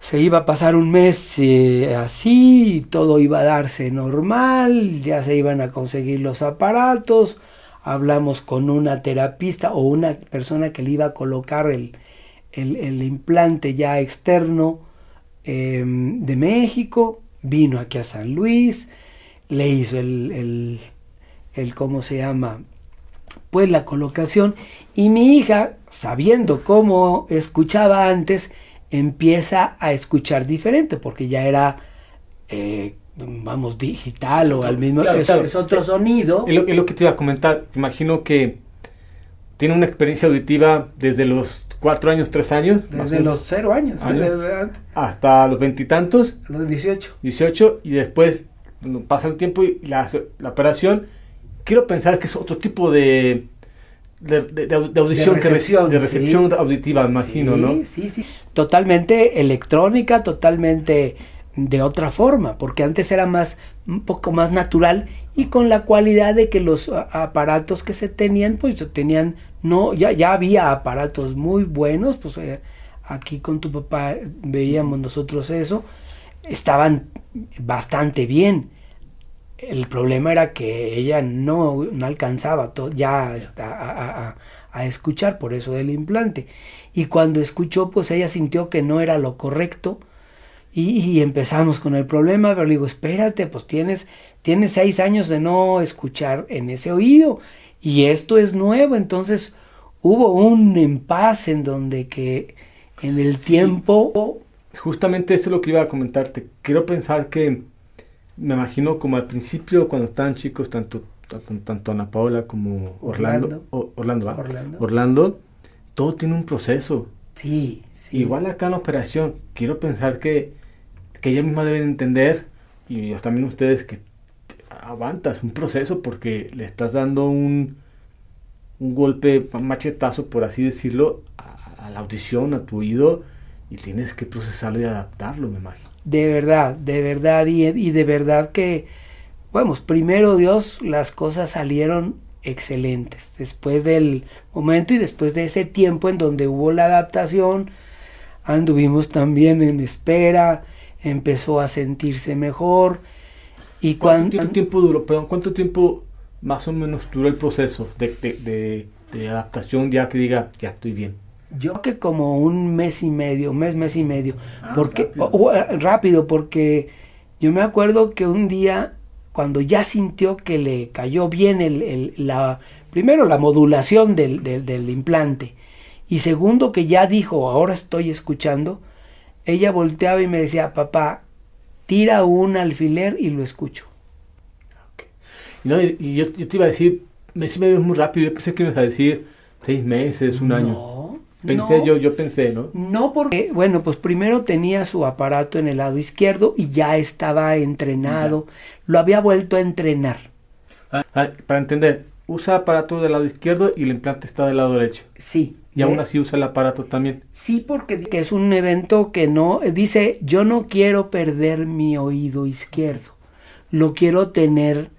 Se iba a pasar un mes eh, así, todo iba a darse normal, ya se iban a conseguir los aparatos, hablamos con una terapista o una persona que le iba a colocar el, el, implante ya externo em, de México, vino aquí a San Luis, le hizo el, el, ¿cómo se llama? Pues la colocación y mi hija, sabiendo cómo escuchaba antes, empieza a escuchar diferente porque ya era, eh, vamos, digital o al mismo es, otro sonido. Es lo, que te iba a comentar, imagino que tiene una experiencia auditiva desde los cuatro años, tres años. Desde los cero años. hasta los veintitantos. Los dieciocho. Dieciocho y después pasa el tiempo y la, operación, quiero pensar que es otro tipo de, de, audición, de recepción, de recepción auditiva, imagino, ¿no? Sí, sí. Totalmente electrónica, totalmente de otra forma, porque antes era más un poco más natural y con la cualidad de que los aparatos que se tenían, pues tenían, no, ya, ya había aparatos muy buenos, pues eh, aquí con tu papá veíamos nosotros eso, estaban bastante bien. El problema era que ella no, no alcanzaba ya a, a, escuchar por eso del implante. Y cuando escuchó, pues ella sintió que no era lo correcto. Y, empezamos con el problema, pero le digo, espérate, pues tienes, tienes seis años de no escuchar en ese oído. Y esto es nuevo, entonces hubo un impasse en donde que en el tiempo justamente eso es lo que iba a comentarte. Quiero pensar que me imagino como al principio, cuando estaban chicos, tanto, tanto, Ana Paola como Orlando, Orlando, Orlando, Orlando, todo tiene un proceso. Sí, sí. Igual acá en la operación, quiero pensar que, que ella misma deben entender, y también ustedes, que aguantas un proceso porque le estás dando un, un golpe, un machetazo, por así decirlo, a, la audición, a tu oído, y tienes que procesarlo y adaptarlo, me imagino. De verdad, de verdad, y, y de verdad que, vamos, primero Dios, las cosas salieron excelentes. Después del momento y después de ese tiempo en donde hubo la adaptación, anduvimos también en espera, empezó a sentirse mejor. Y ¿Cuánto tiempo duró? Perdón, ¿cuánto tiempo más o menos duró el proceso de, de, adaptación ya que diga, ya estoy bien? Yo que como un mes y medio, mes, mes y medio. Ah, porque, rápido. rápido, porque yo me acuerdo que un día cuando ya sintió que le cayó bien el, la, primero la modulación del, del, implante y segundo que ya dijo, ahora estoy escuchando, ella volteaba y me decía, papá, tira un alfiler y lo escucho. No, y yo, yo, te iba a decir, me me dio muy rápido, yo pensé que ibas a decir seis meses, un año. Pensé yo, yo pensé, ¿no? No porque, bueno, pues primero tenía su aparato en el lado izquierdo y ya estaba entrenado, lo había vuelto a entrenar. Ah, ah, para entender, usa aparato del lado izquierdo y el implante está del lado derecho. Sí. Y aún así usa el aparato también. Sí, porque es un evento que no, dice, yo no quiero perder mi oído izquierdo, lo quiero tener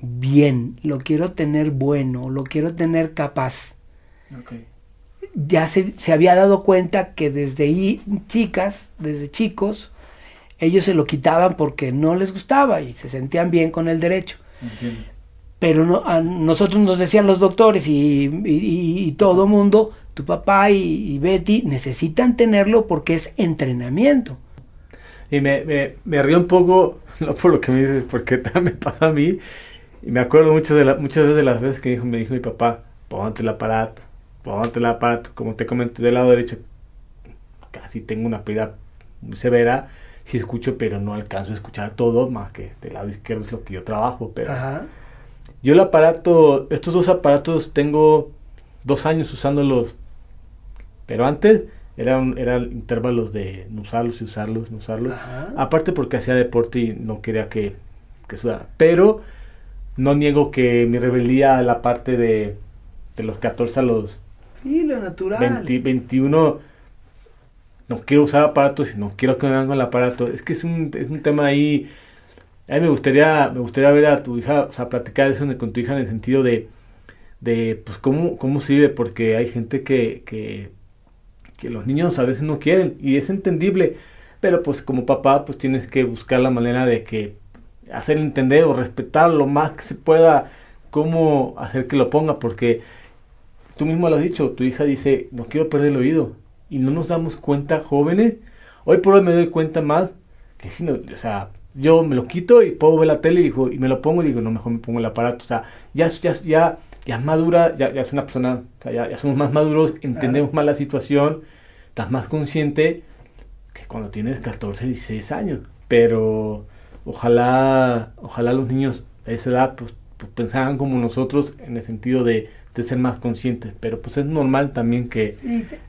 bien, lo quiero tener bueno, lo quiero tener capaz. Okay ya se, había dado cuenta que desde ahí, chicas, desde chicos, ellos se lo quitaban porque no les gustaba y se sentían bien con el derecho. Pero no, a nosotros nos decían los doctores y, y, todo mundo, tu papá y, Betty necesitan tenerlo porque es entrenamiento. Y me, me, río un poco, no por lo que me dices, porque también me pasa a mí. Y me acuerdo muchas, de muchas veces de las veces que me dijo mi papá, ponte el aparato ponte el aparato, como te comenté, del lado derecho casi tengo una pérdida muy severa, si escucho, pero no alcanzo a escuchar todo, más que del lado izquierdo es lo que yo trabajo, pero yo el aparato, estos dos aparatos tengo dos años usándolos, pero antes eran, eran intervalos de no usarlos y usarlos, no usarlos, aparte porque hacía deporte y no quería que, que sudara, pero no niego que mi rebeldía la parte de, de los 14 a los Sí, lo natural. 21, no quiero usar aparatos, no quiero que me con el aparato. Es que es un, es un tema ahí. A mí me gustaría, me gustaría ver a tu hija, o sea, platicar eso con tu hija en el sentido de, de pues, cómo, cómo sirve, porque hay gente que, que, los niños a veces no quieren, y es entendible, pero pues como papá, pues tienes que buscar la manera de que hacer entender o respetar lo más que se pueda cómo hacer que lo ponga, porque tú mismo lo has dicho, tu hija dice, no quiero perder el oído. Y no nos damos cuenta, jóvenes. Hoy por hoy me doy cuenta más que si no, o sea, yo me lo quito y puedo ver la tele y, digo, y me lo pongo y digo, no, mejor me pongo el aparato. O sea, ya, ya, ya, ya es madura, ya, ya es una persona, o sea, ya, somos más maduros, entendemos más la situación, estás más consciente que cuando tienes 14, 16 años. Pero ojalá, ojalá los niños a esa edad pues, pues pensaran como nosotros en el sentido de de ser más conscientes, pero pues es normal también que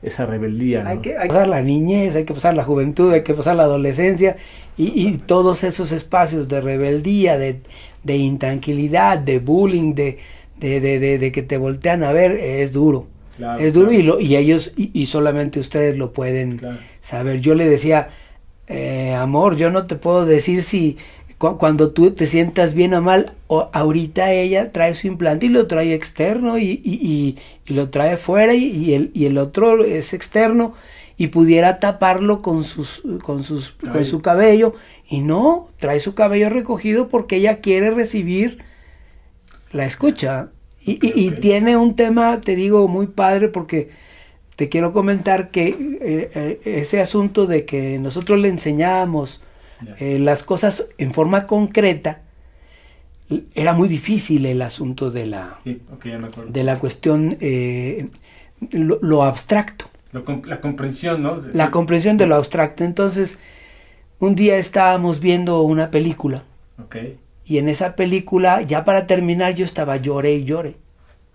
esa rebeldía. Hay, que, pasar la niñez, hay que pasar la juventud, hay que pasar la adolescencia y, todos esos espacios de rebeldía, de, intranquilidad, de bullying, de, de, que te voltean a ver, es duro. es duro y, lo, y ellos, y, solamente ustedes lo pueden saber. Yo le decía, eh, amor, yo no te puedo decir si cuando tú te sientas bien o mal, o ahorita ella trae su implante y lo trae externo y, y, y, lo trae fuera y, el, y el otro es externo y pudiera taparlo con, sus, con, sus, con su cabello y no, trae su cabello recogido porque ella quiere recibir la escucha. Y, y, tiene un tema, te digo, muy padre porque te quiero comentar que eh, eh, ese asunto de que nosotros le enseñamos eh, las cosas en forma concreta, era muy difícil el asunto de la, de la cuestión, eh, lo, abstracto. la comprensión, ¿no? La comprensión de lo abstracto. Entonces, un día estábamos viendo una película. Okay. Y en esa película, ya para terminar, yo estaba lloré y lloré.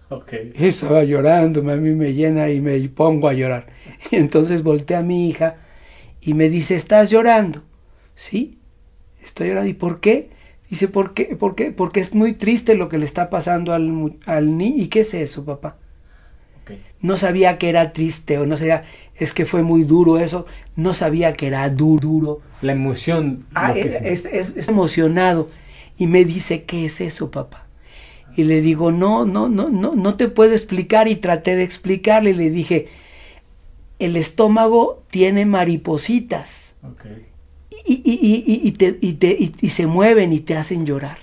Okay. estaba llorando, a mí me llena y me pongo a llorar. Y entonces volteé a mi hija y me dice, ¿estás llorando? Sí, estoy llorando. ¿Y por qué? Dice, ¿por qué? ¿Por qué? Porque es muy triste lo que le está pasando al, al niño. ¿Y qué es eso, papá? No sabía que era triste o no sabía, es que fue muy duro eso, no sabía que era duro. duro. La emoción. Ah, es, es, emocionado. Y me dice, ¿qué es eso, papá? Y le digo, no, no, no, no, no te puedo explicar. Y traté de explicarle. Y le dije, el estómago tiene maripositas. Y, y, y, te, y, te, y, se mueven y te hacen llorar.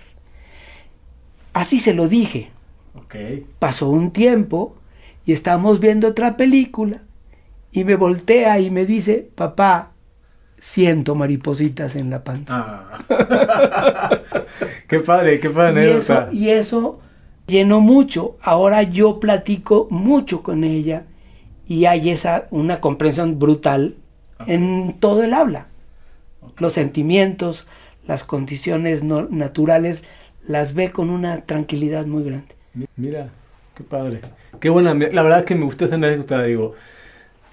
Así se lo dije. Pasó un tiempo y estamos viendo otra película y me voltea y me dice, papá, siento maripositas en la panza. Ah. qué padre, qué padre. Y eso, y eso llenó mucho. Ahora yo platico mucho con ella y hay esa, una comprensión brutal en todo el habla. Los sentimientos, las condiciones naturales, las ve con una tranquilidad muy grande. Mira, qué padre. Qué buena. La verdad es que me gusta esa anécdota. Digo,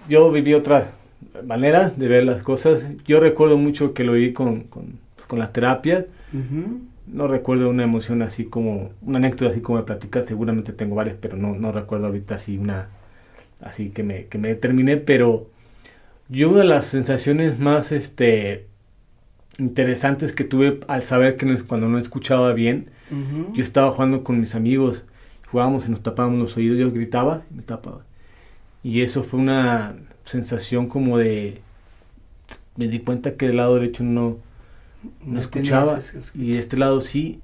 yo viví otras maneras de ver las cosas. Yo recuerdo mucho que lo vi con, con, con las terapias. No recuerdo una emoción así como, una anécdota así como de platicar. Seguramente tengo varias, pero no, no recuerdo ahorita así una así que me, que me determiné, pero yo una de las sensaciones más este, interesantes que tuve al saber que cuando no escuchaba bien, yo estaba jugando con mis amigos, jugábamos y nos tapábamos los oídos, yo gritaba y me tapaba. Y eso fue una sensación como de... Me di cuenta que el lado derecho no, no, escuchaba y este lado sí,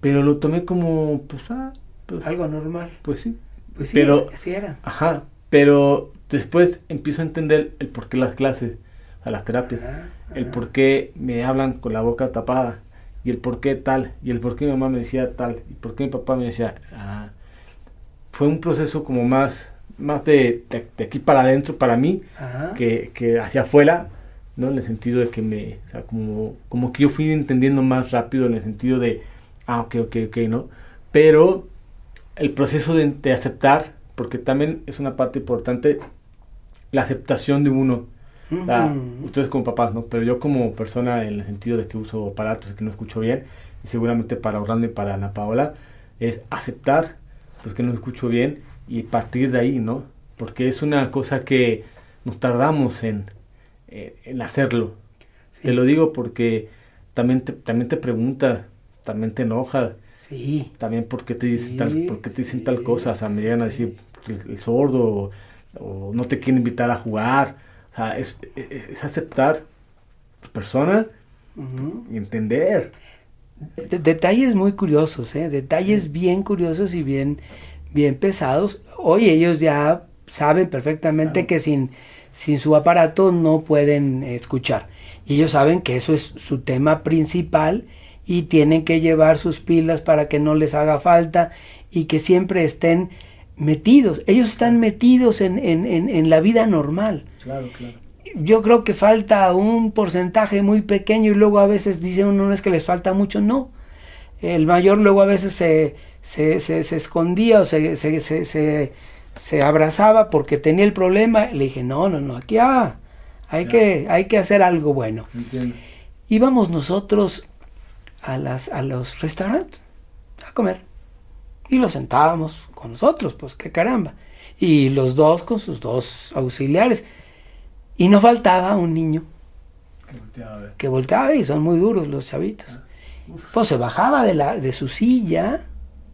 pero lo tomé como, pues, ah, pues, algo normal. Pues sí. Pues sí, pero, así era. Ajá, pero después empiezo a entender el por qué las clases, a las terapias, el por qué me hablan con la boca tapada, y el por qué tal, y el por qué mi mamá me decía tal, y por qué mi papá me decía, ah, fue un proceso como más, más de, de, aquí para adentro para mí, que, que, hacia afuera, ¿no? En el sentido de que me, o sea, como, como que yo fui entendiendo más rápido en el sentido de, ah, ok, ok, ok, ¿no? Pero el proceso de, aceptar, porque también es una parte importante, la aceptación de uno. Ustedes como papás, ¿no? Pero yo como persona, en el sentido de que uso aparatos y que no escucho bien, y seguramente para Orlando y para Ana Paola, es aceptar pues que no escucho bien y partir de ahí, ¿no? Porque es una cosa que nos tardamos en, en hacerlo. Te lo digo porque también te, también te pregunta, también te enoja, Sí. También porque te dicen tal, porque te dicen tal cosa, o sea, me llegan a decir el, sordo o, no te quieren invitar a jugar. O sea, es, es, aceptar tu persona y entender. detalles muy curiosos, ¿eh? detalles bien curiosos y bien, bien pesados. Hoy ellos ya saben perfectamente que sin, sin su aparato no pueden escuchar. Y ellos saben que eso es su tema principal y tienen que llevar sus pilas para que no les haga falta y que siempre estén metidos. Ellos están metidos en, en, en, la vida normal. Claro, claro. Yo creo que falta un porcentaje muy pequeño y luego a veces dicen uno no es que les falta mucho, no. El mayor luego a veces se, se, se, escondía o se, se, se, abrazaba porque tenía el problema. Le dije, no, no, no, aquí ah, hay, que, hay que hacer algo bueno. Entiendo. Íbamos nosotros a, las, a los restaurantes a comer. Y los sentábamos con nosotros, pues qué caramba. Y los dos con sus dos auxiliares. Y no faltaba un niño que volteaba, y son muy duros los chavitos. Ah, pues se bajaba de, la, de su silla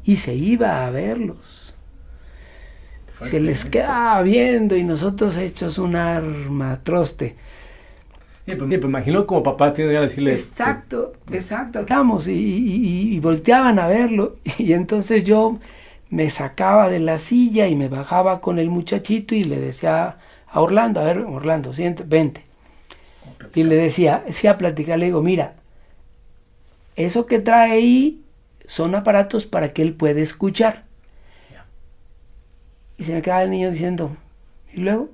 y se iba a verlos. Se les quedaba viendo y nosotros hechos un arma troste. Pues, pues, imagino como papá tiene que decirle. Exacto, exacto. Estamos y, y, volteaban a verlo. Y entonces yo me sacaba de la silla y me bajaba con el muchachito y le decía a Orlando, a ver, Orlando, siente, vente. Y le decía, decía a platicar, le digo, mira, eso que trae ahí son aparatos para que él pueda escuchar. Y se me quedaba el niño diciendo, ¿y luego?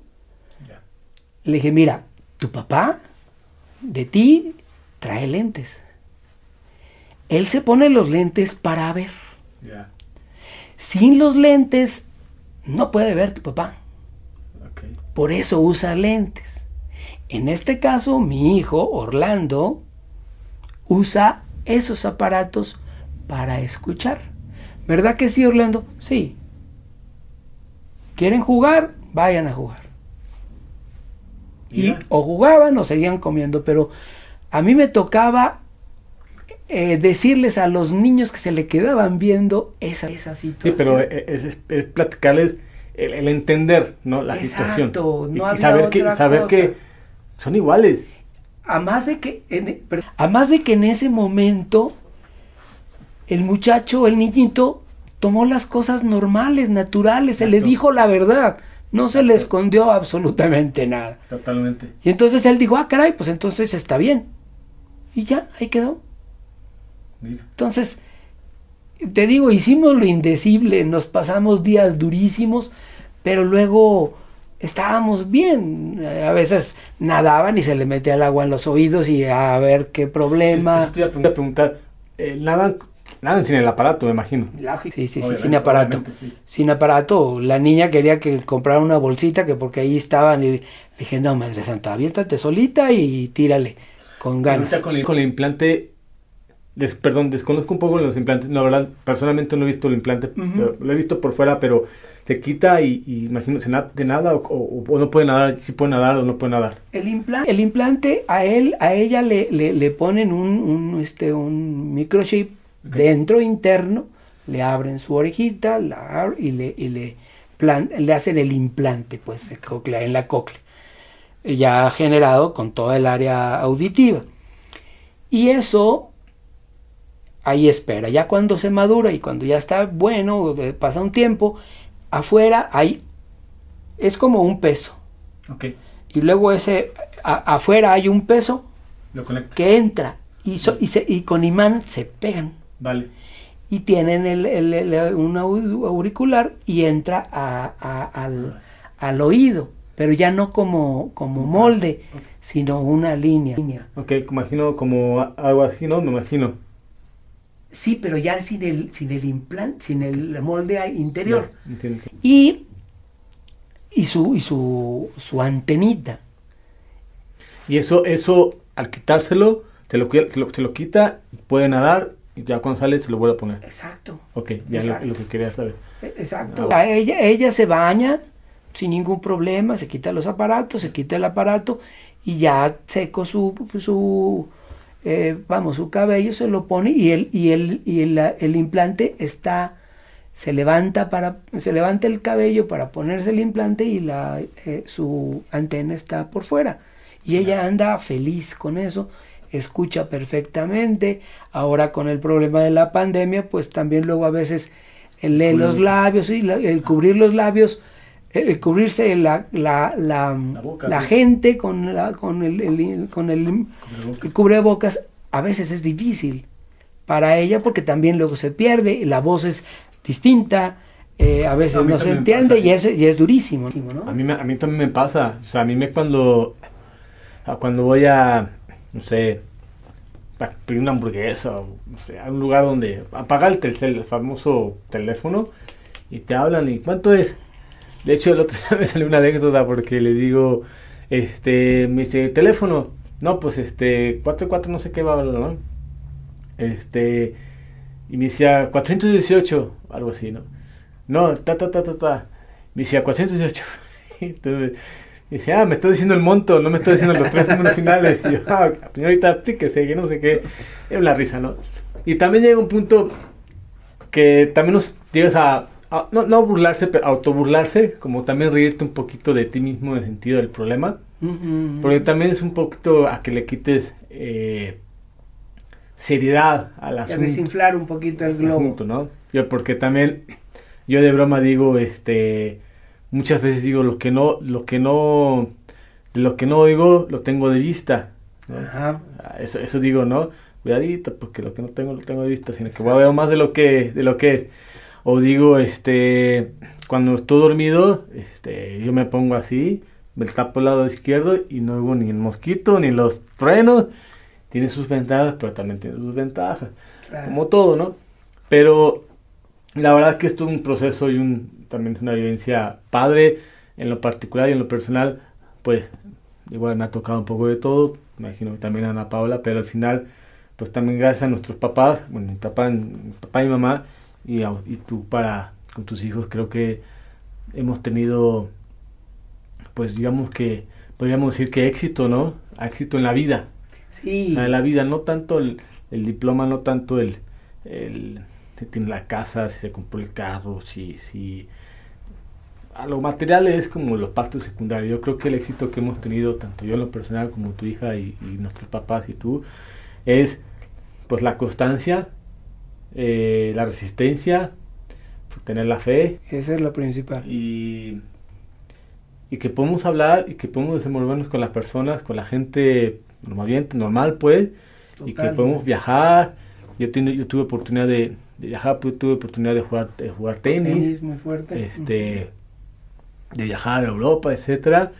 Le dije, mira, tu papá de ti trae lentes. Él se pone los lentes para ver. Sin los lentes no puede ver tu papá. Por eso usa lentes. En este caso, mi hijo, Orlando, usa esos aparatos para escuchar. ¿Verdad que sí, Orlando? Sí. ¿Quieren jugar? Vayan a jugar. Y o jugaban o seguían comiendo, pero a mí me tocaba eh, decirles a los niños que se le quedaban viendo esa, esa situación. Sí, pero es, es, platicarles el, entender ¿no? la situación. No y, saber, que, saber que son iguales. A más, de que en, a más de que en ese momento el muchacho, el niñito, tomó las cosas normales, naturales, se le dijo la verdad, no se le escondió absolutamente nada. Totalmente. Y entonces él dijo, ah, caray, pues entonces está bien. Y ya, ahí quedó. Entonces, te digo, hicimos lo indecible, nos pasamos días durísimos, pero luego estábamos bien. A veces nadaban y se le metía el agua en los oídos y a ver qué problema. Estoy a preguntar, eh, ¿nadan Nada sin el aparato, me imagino. Sí, sí, sí, sin aparato. Sin aparato. La niña quería que comprara una bolsita, que porque ahí estaban. Y le dije, no, Madre Santa, aviéntate solita y tírale con ganas. con, el, implante, perdón, desconozco un poco los implantes. No, verdad, personalmente no he visto el implante. lo, he visto por fuera, pero se quita y, imagino, ¿se nada, de nada o, no puede nadar? Si puede nadar o no puede nadar. El, implante, el implante a él, a ella le, le, ponen un, un, este, un microchip Dentro interno le abren su orejita la, y, le, y le, le hacen el implante pues, en la cóclea, ya generado con toda el área auditiva. Y eso ahí espera. Ya cuando se madura y cuando ya está bueno, pasa un tiempo, afuera hay, es como un peso. Y luego ese, afuera hay un peso que entra y, y, se, y con imán se pegan. Vale. Y tienen el, un auricular y entra al, oído, pero ya no como, como molde, sino una línea. Ok, imagino como algo así, ¿no? Me imagino. Sí, pero ya sin el, sin el implante, sin el molde interior. y, y, su, y su, su antenita. Y eso, eso al quitárselo, te lo, te lo quita, puede nadar y ya cuando sale se lo vuelve a poner. Exacto. Ok, ya es lo, que quería saber. E, exacto. Ah, ella, ella se baña sin ningún problema, se quita los aparatos, se quita el aparato y ya seco su, su eh, vamos, su cabello, se lo pone y el, y el, y el, el, implante está, se levanta para, se levanta el cabello para ponerse el implante y la, eh, su antena está por fuera. Y ella anda feliz con eso escucha perfectamente. Ahora con el problema de la pandemia, pues también luego a veces el lee los labios, y el cubrir los labios, el cubrirse la, la, la, la, gente con, la, con, el, con el, el cubrebocas, a veces es difícil para ella porque también luego se pierde, la voz es distinta. Eh, a veces no, se entiende y es, y es durísimo. A, mí, a mí también me pasa. O sea, a mí me cuando, cuando voy a, no sé, pedir una hamburguesa, o no sé, a un lugar donde apagar el, el famoso teléfono y te hablan y ¿cuánto es? De hecho, el otro día me salió una anécdota porque le digo, este, me dice, teléfono, no, pues este, 44 no sé qué va, ¿no? Este, y me decía, 418, algo así, ¿no? No, ta, ta, ta, ta, ta. Me decía, 418. Entonces, y dice, ah, me está diciendo el monto, no me está diciendo los tres números finales. Y yo, ah, señorita, sé, que no sé qué. Es una risa, ¿no? Y también llega un punto que también nos llevas a, no, no burlarse, pero autoburlarse, como también reírte un poquito de ti mismo en el sentido del problema. Porque también es un poquito a que le quites eh, seriedad a la asunto. A desinflar un poquito el globo. ¿no? Yo, porque también, yo de broma digo, este muchas veces digo lo que no, lo que no, de lo que no oigo lo tengo de vista. Ah, eso, eso digo, ¿no? Cuidadito, porque lo que no tengo lo tengo de vista, sino que voy a ver más de lo que, de lo que es. O digo, este, cuando estoy dormido, este, yo me pongo así, me tapo el lado izquierdo y no hubo ni el mosquito ni los truenos. Tiene sus ventajas, pero también tiene sus ventajas. Como todo, ¿no? Pero la verdad es que esto es un proceso y un, también es una vivencia padre en lo particular y en lo personal. Pues igual me ha tocado un poco de todo. Imagino que también a Ana Paula, pero al final, pues también gracias a nuestros papás, bueno, mi papá, mi papá y mamá, y, y tú para con tus hijos, creo que hemos tenido pues digamos que podríamos decir que éxito, ¿no? Éxito en la vida. Sí. En la vida, no tanto el, diploma, no tanto el, el si tiene la casa, si se compró el carro, si, si a lo material es como los partes secundarios. Yo creo que el éxito que hemos tenido, tanto yo en lo personal como tu hija y, nuestros papás y tú, es pues la constancia, eh, la resistencia, tener la fe. Esa es lo principal. Y y que podemos hablar y que podemos desenvolvernos con las personas, con la gente normal, normal pues, y que podemos viajar. Yo, yo tuve oportunidad de, viajar, pues, tuve oportunidad de jugar, de jugar tenis, muy fuerte. Este, de viajar a Europa, etcétera,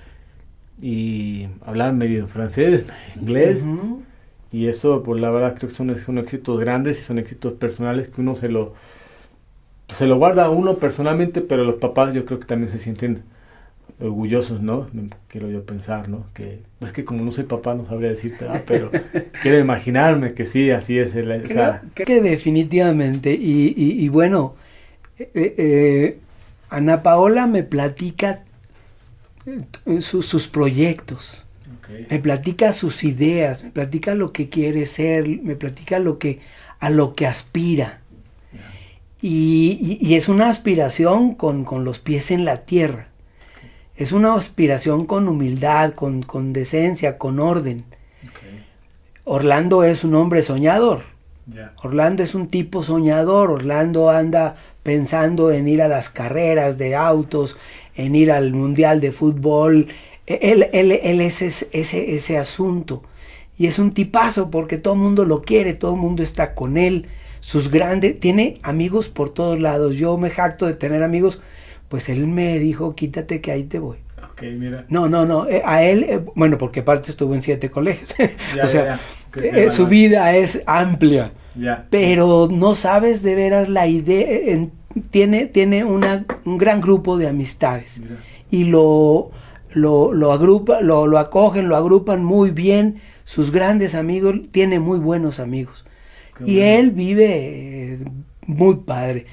y hablar medio en francés, inglés. Y eso, pues la verdad creo que son, son éxitos grandes, son éxitos personales que uno se lo, se lo guarda a uno personalmente, pero los papás yo creo que también se sienten orgullosos, ¿no? Quiero yo pensar, ¿no? Que es que como no soy papá no sabría decirte, pero quiero imaginarme que sí, así es. El, creo, que definitivamente, y, y, bueno, eh, eh, Ana Paola me platica eh, sus proyectos. Me platica sus ideas, me platica lo que quiere ser, me platica lo que, a lo que aspira. Y, y, es una aspiración con, con los pies en la tierra es una aspiración con humildad, con, con decencia, con orden. Orlando es un hombre soñador. Orlando es un tipo soñador. Orlando anda pensando en ir a las carreras de autos, en ir al mundial de fútbol. Él, él, él es ese, ese, ese asunto. Y es un tipazo porque todo el mundo lo quiere, todo el mundo está con él. Sus grandes, tiene amigos por todos lados. Yo me jacto de tener amigos pues él me dijo, quítate que ahí te voy. mira. No, no, no, eh, a él, eh, bueno, porque aparte estuvo en siete colegios. o sea, eh, su vida es amplia. Pero no sabes de veras la idea, tiene, tiene una, un gran grupo de amistades. Y lo, lo, lo, agrupa, lo, lo acogen, lo agrupan muy bien. Sus grandes amigos, tiene muy buenos amigos. y él vive muy padre.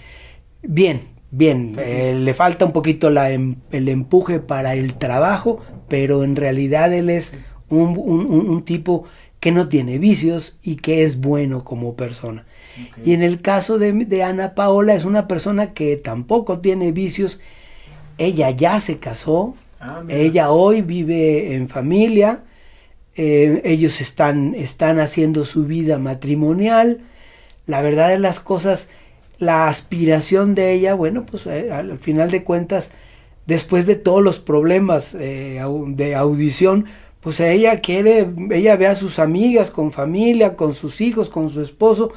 Bien, bien, eh, le falta un poquito la, em, el empuje para el trabajo, pero en realidad él es un, un, tipo que no tiene vicios y que es bueno como persona. Y en el caso de, de, Ana Paola es una persona que tampoco tiene vicios. Ella ya se casó, ah, ella hoy vive en familia, eh, ellos están, están haciendo su vida matrimonial. La verdad de las cosas, la aspiración de ella, bueno, pues eh, al final de cuentas, después de todos los problemas eh, de audición, pues ella quiere, ella ve a sus amigas con familia, con sus hijos, con su esposo,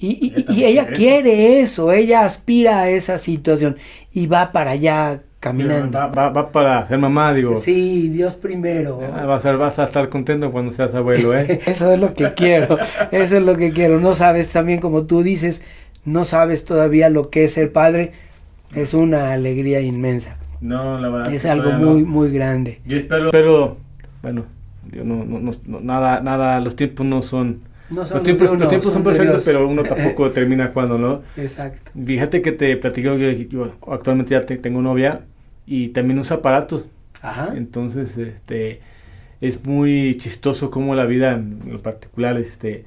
y, ella quiere eso, ella aspira a esa situación y va para allá caminando. Va, para ser mamá, digo. Sí, Dios primero. Ah, vas, a, vas a estar contento cuando seas abuelo, ¿eh? eso es lo que quiero, eso es lo que quiero. No sabes también, como tú dices, no sabes todavía lo que es ser padre, es una alegría inmensa. No, la verdad. Es algo muy, muy grande. Yo espero, pero, bueno, yo no, no, nada, nada, los tiempos no son... los, tiempos, los tiempos son, perfectos, pero uno tampoco termina cuando, ¿no? Exacto. Fíjate que te platico que yo actualmente ya tengo novia y también usa aparatos. Ajá. Entonces, este, es muy chistoso como la vida en lo particular, este,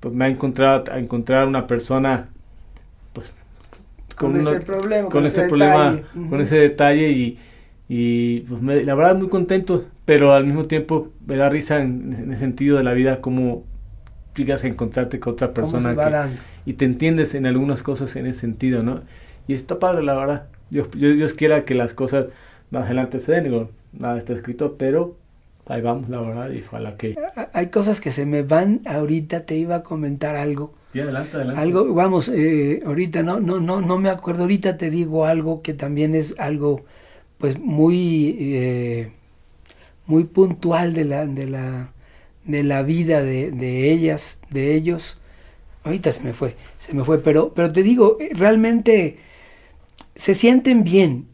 pues me ha encontrado a encontrar una persona pues con, ese problema con, ese, problema con ese detalle y, y pues la verdad muy contento pero al mismo tiempo me da risa en, el sentido de la vida como llegas a encontrarte con otra persona y te entiendes en algunas cosas en ese sentido no y está padre la verdad Dios, Dios, quiera que las cosas más adelante se den digo nada está escrito pero ahí vamos, la verdad, y la que... Hay cosas que se me van ahorita, te iba a comentar algo. Sí, adelante, adelante. Algo, vamos, eh, ahorita no, no, no, no me acuerdo, ahorita te digo algo que también es algo pues muy, eh, muy puntual de la, de la, de la vida de, de, ellas, de ellos. Ahorita se me fue, se me fue, pero, pero te digo, eh, realmente se sienten bien.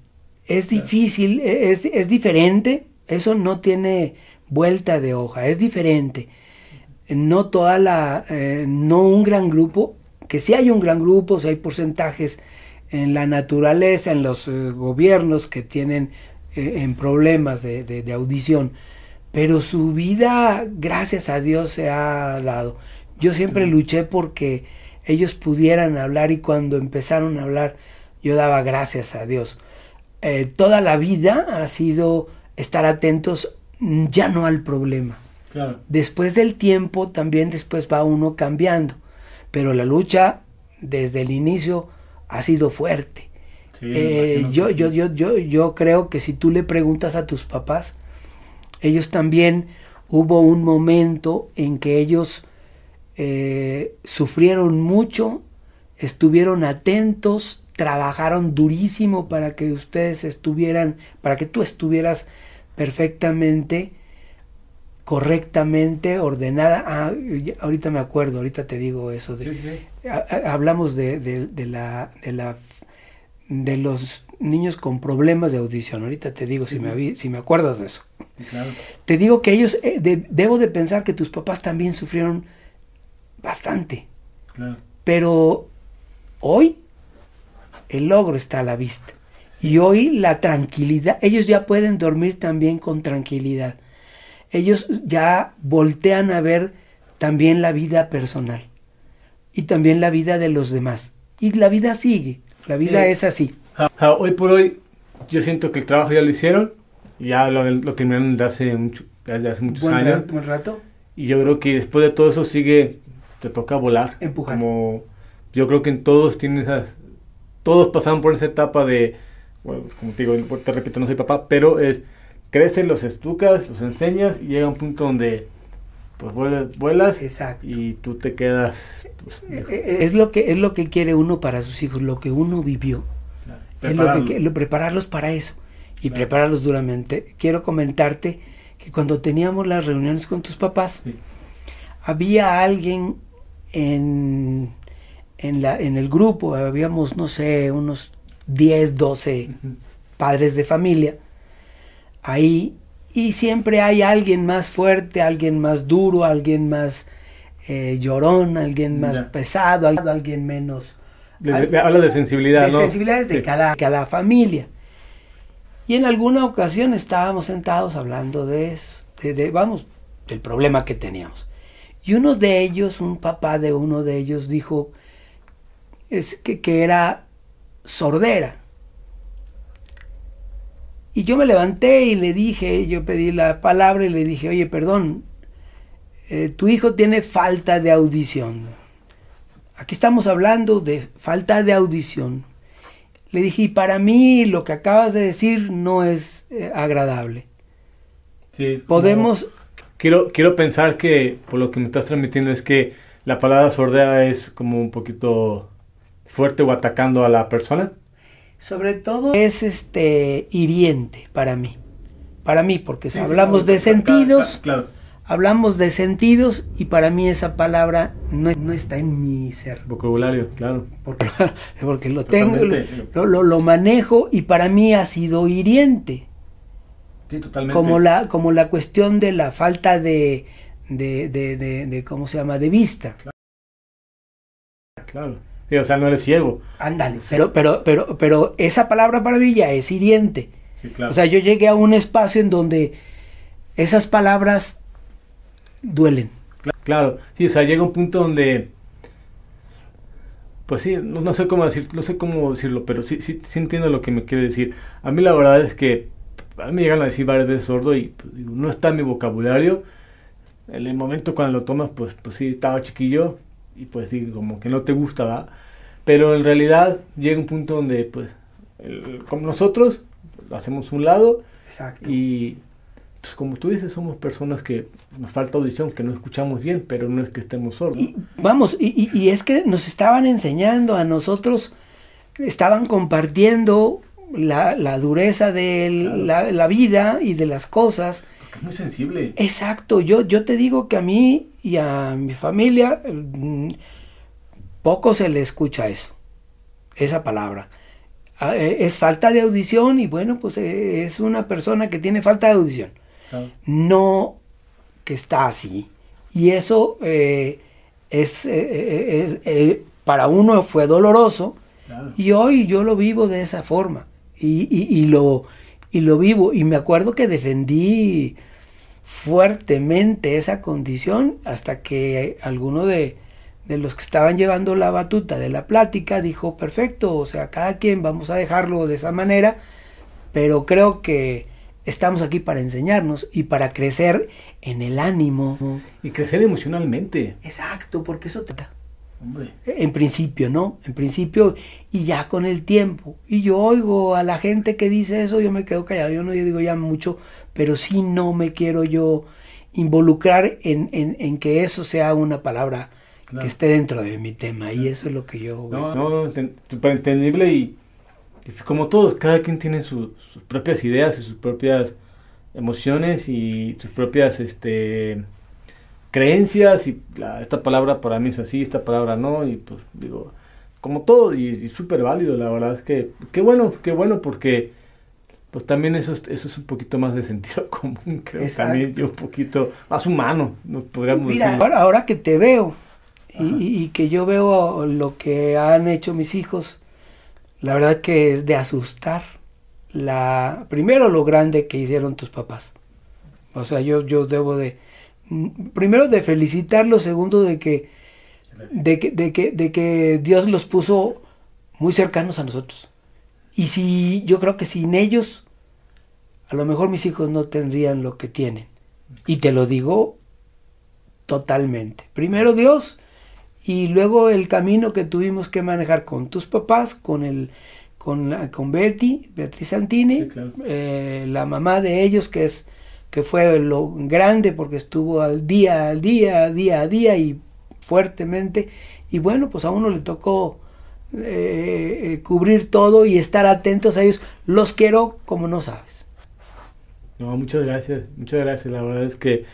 Es difícil, e, es, es diferente, eso no tiene vuelta de hoja, es diferente. No toda la, eh, no un gran grupo, que si hay un gran grupo, si hay porcentajes en la naturaleza, en los eh, gobiernos que tienen eh, en problemas de, de, audición, pero su vida, gracias a Dios, se ha dado. Yo siempre luché porque ellos pudieran hablar y cuando empezaron a hablar, yo daba gracias a Dios. toda la vida ha sido estar atentos ya no al problema. Después del tiempo también después va uno cambiando, pero la lucha desde el inicio ha sido fuerte. Eh, yo, yo, yo, yo, yo creo que si tú le preguntas a tus papás, ellos también hubo un momento en que ellos eh, sufrieron mucho, estuvieron atentos, trabajaron durísimo para que ustedes estuvieran, para que tú estuvieras perfectamente, correctamente, ordenada. Ah, ahorita me acuerdo, ahorita te digo eso. De, hablamos de, de, la, de, la, de los niños con problemas de audición. Ahorita te digo si, me, si me acuerdas de eso. Te digo que ellos, eh, debo de pensar que tus papás también sufrieron bastante. Pero hoy el logro está a la vista. Y hoy la tranquilidad, ellos ya pueden dormir también con tranquilidad. Ellos ya voltean a ver también la vida personal y también la vida de los demás. Y la vida sigue, la vida es así. Hoy por hoy yo siento que el trabajo ya lo hicieron, ya lo, lo terminaron desde hace, mucho, desde hace muchos años. buen rato. Y yo creo que después de todo eso sigue, te toca volar. Empujar. Como yo creo que en todos tienen esas, todos pasaron por esa etapa de bueno, como te digo, te repito, no soy papá, pero es, creces, los estucas, los enseñas y llega un punto donde pues vuelas, vuelas y tú te quedas pues, eh, eh, es lo que es lo que quiere uno para sus hijos lo que uno vivió es lo que prepararlos para eso. Y prepararlos duramente. Quiero comentarte que cuando teníamos las reuniones con tus papás había alguien en en la en el grupo habíamos no sé unos 10, 12 padres de familia. Ahí y siempre hay alguien más fuerte, alguien más duro, alguien más eh, llorón, alguien más pesado, alguien menos... habla de sensibilidad, de sensibilidades de cada, cada familia. Y en alguna ocasión estábamos sentados hablando de eso, de, vamos, del problema que teníamos. Y uno de ellos, un papá de uno de ellos, dijo es que, que era sordera. Y yo me levanté y le dije, yo pedí la palabra y le dije, oye, perdón, eh, tu hijo tiene falta de audición. Aquí estamos hablando de falta de audición. Le dije, y para mí lo que acabas de decir no es eh, agradable. Sí, Podemos... Quiero, quiero pensar que por lo que me estás transmitiendo es que la palabra sordera es como un poquito fuerte o atacando a la persona? Sobre todo es este hiriente para mí. Para mí, porque hablamos de sentidos, hablamos de sentidos y para mí esa palabra no, no está en mi ser. Vocabulario, claro. Porque, porque lo tengo, lo, lo, lo, manejo y para mí ha sido hiriente. Sí, totalmente. Como la, como la cuestión de la falta de, de, de, de ¿cómo se llama?, de vista. Claro o sea, no eres ciego. Ándale, pero, pero, pero, pero esa palabra para mí ya es hiriente. O sea, yo llegué a un espacio en donde esas palabras duelen. Claro, sí, o sea, llega un punto donde, pues sí, no, sé cómo decir, no sé cómo decirlo, pero sí, sí, sí, entiendo lo que me quiere decir. A mí la verdad es que a mí me llegan a decir varias veces sordo y pues, digo, no está en mi vocabulario. En el momento cuando lo tomas, pues, pues sí, estaba chiquillo, y pues sí, como que no te gusta, ¿va? Pero en realidad llega un punto donde, pues, como nosotros, hacemos un lado Exacto. y, pues como tú dices, somos personas que nos falta audición, que no escuchamos bien, pero no es que estemos sordos. Y, vamos, y, y, es que nos estaban enseñando a nosotros, estaban compartiendo la, dureza de la, vida y de las cosas. es muy sensible. Exacto, yo, yo te digo que a mí y a mi familia mm, poco se le escucha eso, esa palabra. Ah, eh, es falta de audición y bueno, pues eh, es una persona que tiene falta de audición. No que está así. Y eso eh, es, para uno fue doloroso y hoy yo lo vivo de esa forma y, y, lo, y lo vivo. Y me acuerdo que defendí fuertemente esa condición hasta que alguno de, de los que estaban llevando la batuta de la plática dijo, perfecto, o sea, cada quien vamos a dejarlo de esa manera, pero creo que estamos aquí para enseñarnos y para crecer en el ánimo. Y crecer emocionalmente. Exacto, porque eso trata. En principio, ¿no? En principio y ya con el tiempo. Y yo oigo a la gente que dice eso, yo me quedo callado, yo no digo ya mucho, pero sí no me quiero yo involucrar en, en, que eso sea una palabra que esté dentro de mi tema. Y eso es lo que yo... No, no, súper entendible y, como todos, cada quien tiene sus propias ideas y sus propias emociones y sus propias... este creencias y esta palabra para mí es así, esta palabra no, y pues digo, como todo, y, súper válido, la verdad es que, qué bueno, qué bueno, porque pues también eso, eso es un poquito más de sentido común, creo, también yo un poquito más humano, nos podríamos Mira, Ahora, ahora que te veo y, y, que yo veo lo que han hecho mis hijos, la verdad que es de asustar. La, primero lo grande que hicieron tus papás. O sea, yo, yo debo de, primero de felicitarlos, segundo de que, de que, de que, de que Dios los puso muy cercanos a nosotros. Y si yo creo que sin ellos, a lo mejor mis hijos no tendrían lo que tienen. Y te lo digo totalmente. Primero Dios y luego el camino que tuvimos que manejar con tus papás, con el con, con Betty, Beatriz Santini, eh, la mamá de ellos que es que fue lo grande porque estuvo al día, al día, día a día y fuertemente. Y bueno, pues a uno le tocó eh, eh, cubrir todo y estar atentos a ellos. Los quiero como no sabes. No, muchas gracias, muchas gracias. La verdad es que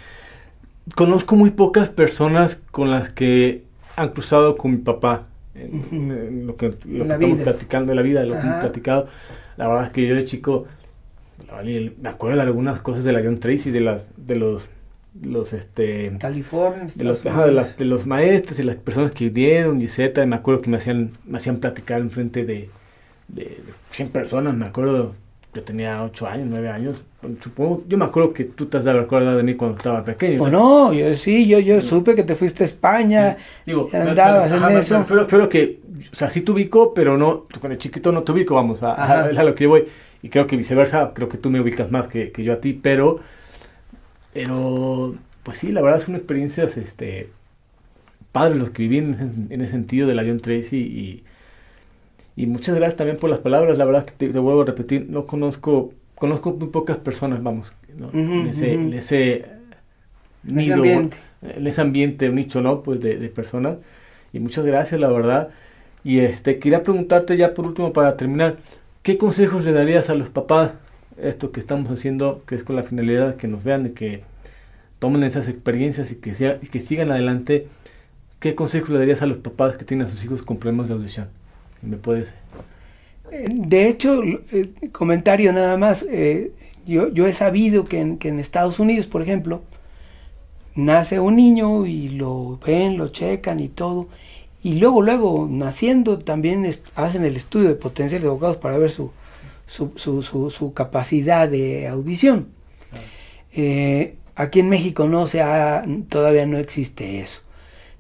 conozco muy pocas personas con las que han cruzado con mi papá. En, lo que, estamos platicando de la vida, de lo que hemos platicado. La verdad es que yo de chico me acuerdo de algunas cosas de la John Tracy, de las, de los, los este, California, de los, de, los maestros y las personas que dieron y Z, me acuerdo que me hacían, me hacían platicar en frente de, de, 100 personas, me acuerdo, yo tenía 8 años, 9 años, supongo, yo me acuerdo que tú te has dado de mí cuando estaba pequeño. O no, yo sí, yo, yo supe que te fuiste a España, Digo, andabas en eso. Pero, que, o sea, sí te ubico, pero no, con el chiquito no te ubico, vamos, a, a, a lo que yo voy y creo que viceversa, creo que tú me ubicas más que, yo a ti, pero, pero, pues sí, la verdad son experiencias, este, padres los que viví en, ese sentido de la John Tracy y, y muchas gracias también por las palabras, la verdad que te, vuelvo a repetir, no conozco, conozco muy pocas personas, vamos, en, ese, en ese nido, ambiente. en ese ambiente, un nicho, ¿no? Pues de, de personas, y muchas gracias, la verdad, y este, quería preguntarte ya por último para terminar, ¿Qué consejos le darías a los papás? Esto que estamos haciendo, que es con la finalidad de que nos vean y que tomen esas experiencias y que, sea, y que sigan adelante. ¿Qué consejos le darías a los papás que tienen a sus hijos con problemas de audición? ¿Me puedes? Eh, de hecho, eh, comentario nada más, eh, yo, yo, he sabido que en, que en, Estados Unidos, por ejemplo, nace un niño y lo ven, lo checan y todo, y luego, luego, naciendo, también hacen el estudio de potenciales de vocados para ver su, su, su, su, capacidad de audición. Eh, aquí en México no se todavía no existe eso.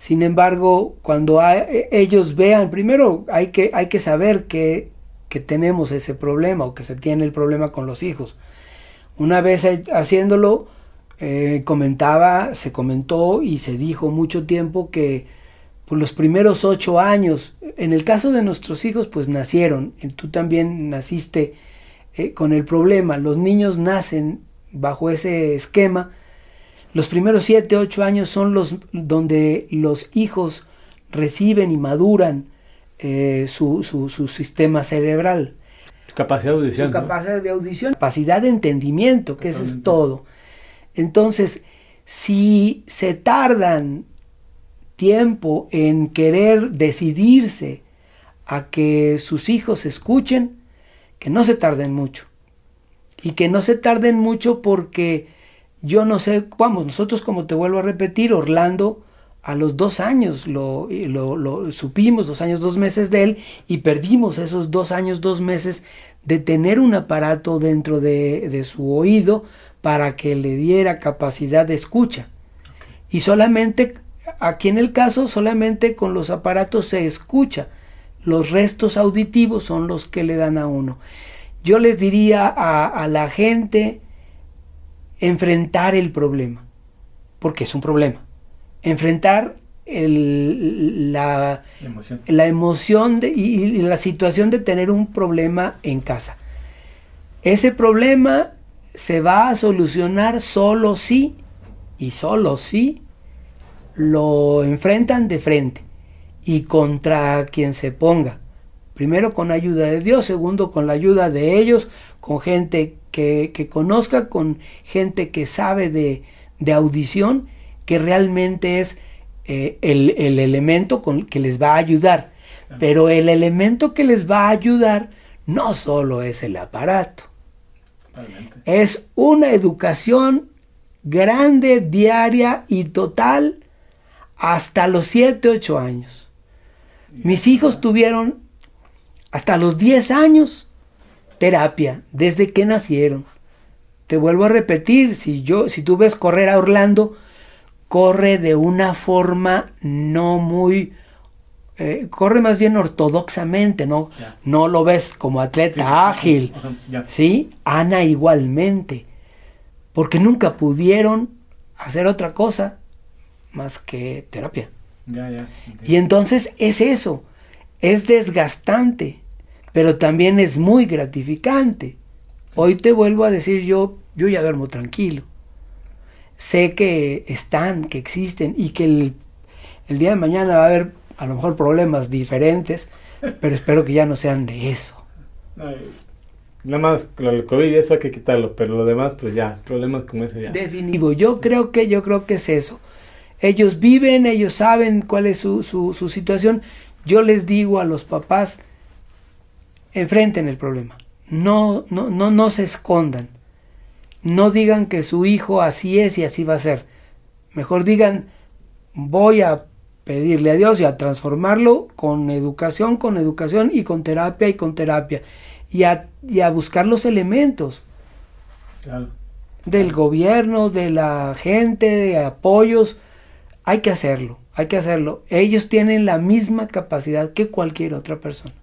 Sin embargo, cuando e, ellos vean, primero hay que, hay que saber que, que, tenemos ese problema o que se tiene el problema con los hijos. Una vez haciéndolo, eh, comentaba, se comentó y se dijo mucho tiempo que por los primeros ocho años. En el caso de nuestros hijos, pues nacieron. Tú también naciste eh, con el problema. Los niños nacen bajo ese esquema. Los primeros siete, ocho años son los donde los hijos reciben y maduran eh, su, su, sistema cerebral. capacidad de audición. Su capacidad de audición, capacidad de entendimiento, que eso es todo. Entonces, si se tardan tiempo en querer decidirse a que sus hijos escuchen, que no se tarden mucho. Y que no se tarden mucho porque yo no sé, vamos, nosotros como te vuelvo a repetir, Orlando a los dos años lo, lo, supimos, dos años, dos meses de él, y perdimos esos dos años, dos meses de tener un aparato dentro de, de su oído para que le diera capacidad de escucha. Y solamente, aquí en el caso, solamente con los aparatos se escucha. Los restos auditivos son los que le dan a uno. Yo les diría a, a la gente enfrentar el problema, porque es un problema enfrentar la, emoción, de, y, la situación de tener un problema en casa. Ese problema se va a solucionar solo si y solo si lo enfrentan de frente y contra quien se ponga. Primero con ayuda de Dios, segundo con la ayuda de ellos, con gente que, que conozca, con gente que sabe de, de audición que realmente es eh, el, elemento con, que les va a ayudar. Pero el elemento que les va a ayudar no solo es el aparato. Es una educación grande, diaria y total hasta los 7, 8 años. Mis hijos tuvieron hasta los 10 años terapia desde que nacieron. Te vuelvo a repetir, si yo si tú ves correr a Orlando, corre de una forma no muy... Eh, corre más bien ortodoxamente, ¿no? No lo ves como atleta ágil. ¿Sí? Ana igualmente. Porque nunca pudieron hacer otra cosa más que terapia. y entonces es eso. Es desgastante, pero también es muy gratificante. Hoy te vuelvo a decir yo, yo ya duermo tranquilo sé que están, que existen y que el, día de mañana va a haber a lo mejor problemas diferentes, pero espero que ya no sean de eso. nada más el COVID eso hay que quitarlo, pero lo demás pues ya, problemas como ese ya. Definitivo, yo creo que yo creo que es eso. Ellos viven, ellos saben cuál es su, su, su situación. Yo les digo a los papás, enfrenten el problema. No, no, no, no se escondan. No digan que su hijo así es y así va a ser. Mejor digan, voy a pedirle a Dios y a transformarlo con educación, con educación y con terapia y con terapia. Y a, buscar los elementos del gobierno, de la gente, de apoyos. Hay que hacerlo, hay que hacerlo. Ellos tienen la misma capacidad que cualquier otra persona.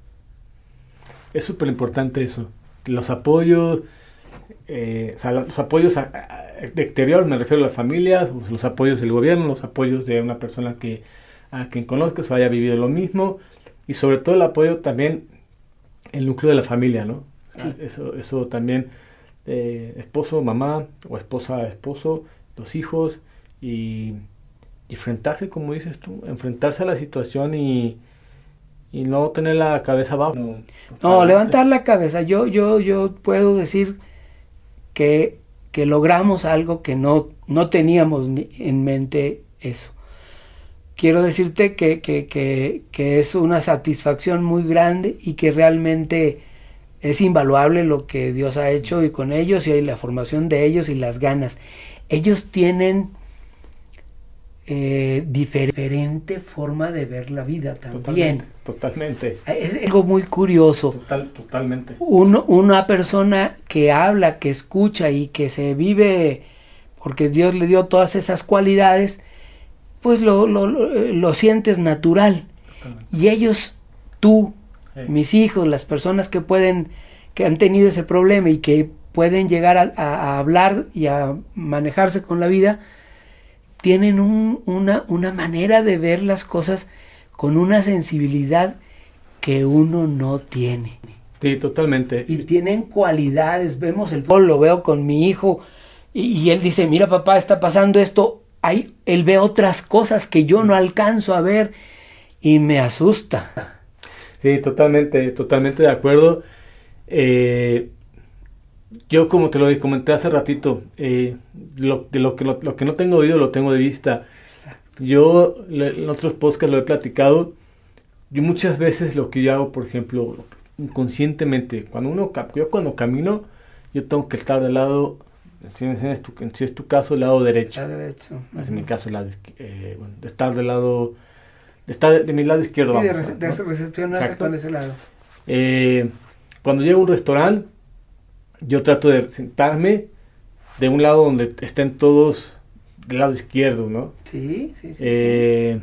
Es súper importante eso. Los apoyos, eh, o sea, los apoyos de exterior, me refiero a las familias, pues, los apoyos del gobierno, los apoyos de una persona que a quien conozcas o haya vivido lo mismo, y sobre todo el apoyo también, el núcleo de la familia, ¿no? Eso, eso también, eh, esposo, mamá, o esposa, esposo, los hijos, y, enfrentarse, como dices tú, enfrentarse a la situación y, y no tener la cabeza abajo. No, no levantar la cabeza. Yo, yo, yo puedo decir que, logramos algo que no, no teníamos en mente eso. Quiero decirte que, que, es una satisfacción muy grande y que realmente es invaluable lo que Dios ha hecho y con ellos y la formación de ellos y las ganas. Ellos tienen eh, diferente forma de ver la vida también. Totalmente. Es algo muy curioso. totalmente. una persona que habla, que escucha y que se vive porque Dios le dio todas esas cualidades, pues lo, lo, lo, sientes natural. Y ellos, tú, mis hijos, las personas que pueden, que han tenido ese problema y que pueden llegar a hablar y a manejarse con la vida, tienen una, una manera de ver las cosas con una sensibilidad que uno no tiene. Sí, totalmente. Y tienen cualidades. Vemos el fútbol, lo veo con mi hijo y, él dice, mira papá, está pasando esto. Ahí, él ve otras cosas que yo no alcanzo a ver y me asusta. Sí, totalmente, totalmente de acuerdo. Eh, yo como te lo comenté hace ratito, eh, lo, de lo que, lo, que no tengo oído lo tengo de vista. Yo en otros podcasts lo he platicado. Yo muchas veces lo que yo hago, por ejemplo, inconscientemente, cuando uno yo cuando camino, yo tengo que estar del lado, si, es tu, si es tu caso, el lado derecho. derecho. En mi caso, el lado, eh, bueno, de estar del lado, de estar de mi lado izquierdo. Sí, vamos, de, recepcionarse con ese lado. Eh, cuando llego a un restaurante, yo trato de sentarme de un lado donde estén todos del lado izquierdo, ¿no? Sí, sí, sí. Eh,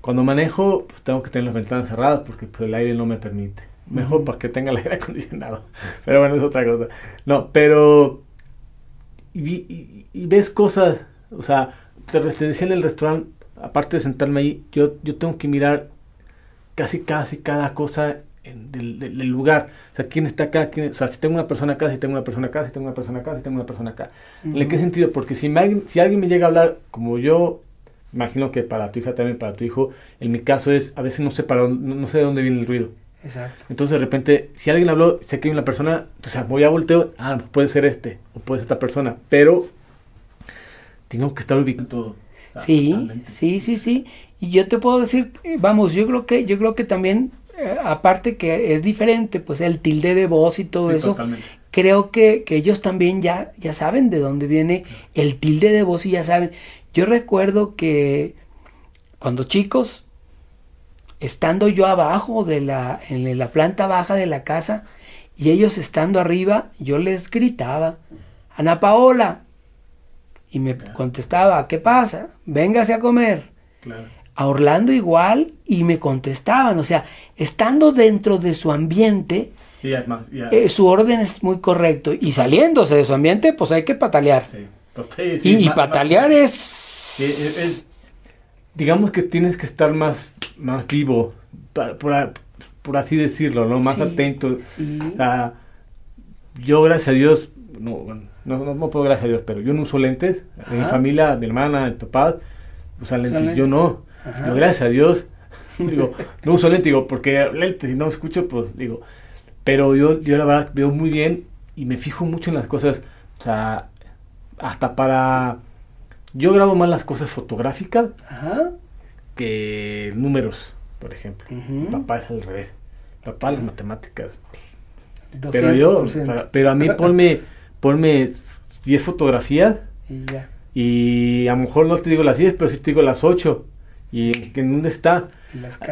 cuando manejo, pues tengo que tener las ventanas cerradas porque pues, el aire no me permite. Mejor para que tenga el aire acondicionado. Pero bueno, es otra cosa. No, pero... Y, ves cosas, o sea, te, decía en el restaurante, aparte de sentarme ahí, yo, yo tengo que mirar casi, casi cada cosa del, lugar. O sea, quién está acá, quién, o sea, si tengo una persona acá, si tengo una persona acá, si tengo una persona acá, si tengo una persona acá. ¿En qué sentido? Porque si, me, si alguien me llega a hablar, como yo imagino que para tu hija también, para tu hijo, en mi caso es, a veces no sé, para, no, sé de dónde viene el ruido. Exacto. Entonces de repente, si alguien habló, sé que hay una persona, o sea, voy a volteo, ah, puede ser este, o puede ser esta persona, pero tengo que estar ubicando todo. Sí, sí, sí, sí. Y yo te puedo decir, eh, vamos, yo creo que, yo creo que también eh, aparte que es diferente, pues el tilde de voz y todo eso, creo que, ellos también ya, ya saben de dónde viene el tilde de voz y ya saben. Yo recuerdo que cuando chicos, estando yo abajo de la, en la planta baja de la casa y ellos estando arriba, yo les gritaba, Ana Paola, y me contestaba, ¿qué pasa? Véngase a comer. Claro a Orlando igual y me contestaban, o sea, estando dentro de su ambiente, eh, su orden es muy correcto y saliéndose de su ambiente, pues hay que patalear. y, patalear es... Digamos que tienes que estar más, más vivo, por, así decirlo, ¿no? Más atento. yo, gracias a Dios, no, no, no, puedo gracias a Dios, pero yo no uso lentes. En mi familia, mi hermana, mi papá usan lentes. Yo no gracias a Dios, digo, no uso lentes, digo, porque lentes, si no escucho, pues digo, pero yo, yo la verdad veo muy bien y me fijo mucho en las cosas, o sea, hasta para, yo grabo más las cosas fotográficas que números, por ejemplo. Papá es al revés, papá las matemáticas. Pero yo, pero a mí ponme, ponme 10 fotografías y, ya. y a lo mejor no te digo las 10, pero sí te digo las 8 ¿Y en dónde está?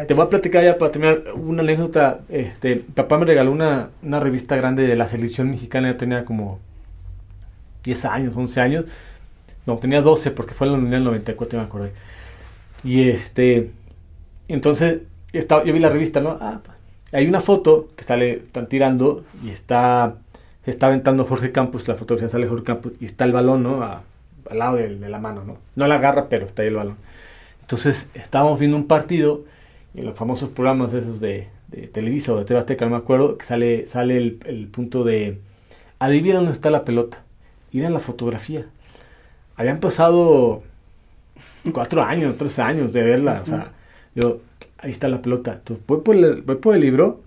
Te voy a platicar ya para terminar una anécdota. Este, papá me regaló una, una revista grande de la selección mexicana. Yo tenía como 10 años, 11 años. No, tenía 12 porque fue en la Mundial 94, me acordé. Y este, entonces, estaba, yo vi la revista, ¿no? Ah, hay una foto que sale, están tirando y está, se está aventando Jorge Campos, la fotografía sale Jorge Campos y está el balón, ¿no? al lado de, de, la mano, ¿no? No la agarra, pero está ahí el balón. Entonces estábamos viendo un partido en los famosos programas esos de, de Televisa o de TV no me acuerdo, que sale, sale el, punto de adivina dónde está la pelota. Y era la fotografía. Habían pasado cuatro años, tres años de verla. O sea, yo, ahí está la pelota. Entonces voy por el, libro,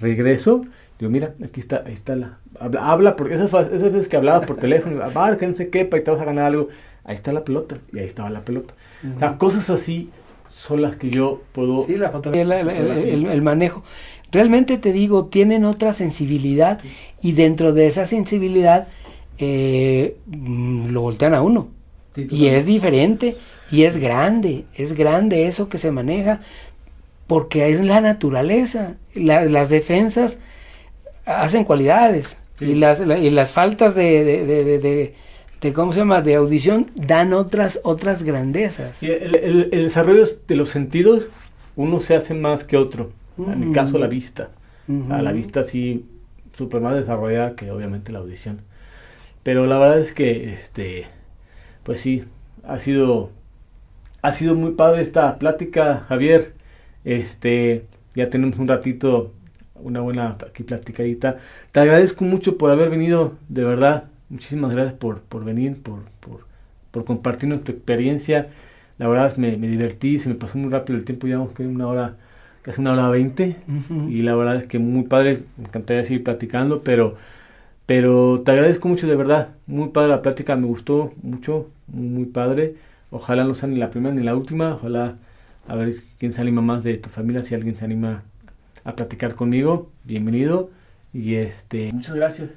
regreso, digo, mira, aquí está, ahí está la. Habla, habla porque esas, esas veces que hablaba por teléfono, que no sé qué, para te vas a ganar algo. Ahí está la pelota. Y ahí estaba la pelota. O sea, cosas así son las que yo puedo... Sí, la fotografía, el, manejo. Realmente te digo, tienen otra sensibilidad y dentro de esa sensibilidad eh, mm, lo voltean a uno. y es diferente y es grande, es grande eso que se maneja porque es la naturaleza. las defensas hacen cualidades y, las, y las faltas de de cómo se llama de audición dan otras otras grandezas. El, el, desarrollo de los sentidos uno se hace más que otro. En mi caso la vista. A la vista sí súper más desarrollada que obviamente la audición. Pero la verdad es que este pues sí ha sido ha sido muy padre esta plática Javier. Este ya tenemos un ratito una buena aquí platicadita. Te agradezco mucho por haber venido de verdad Muchísimas gracias por, por venir, por, por, por compartir nuestra experiencia. La verdad me, me, divertí, se me pasó muy rápido el tiempo, ya que una hora casi una hora veinte. Y la verdad es que muy padre, me encantaría seguir platicando, pero, pero te agradezco mucho de verdad. Muy padre la plática, me gustó mucho, muy padre. Ojalá no sea ni la primera ni la última. Ojalá a ver quién se anima más de tu familia, si alguien se anima a platicar conmigo, bienvenido. Y este, muchas gracias.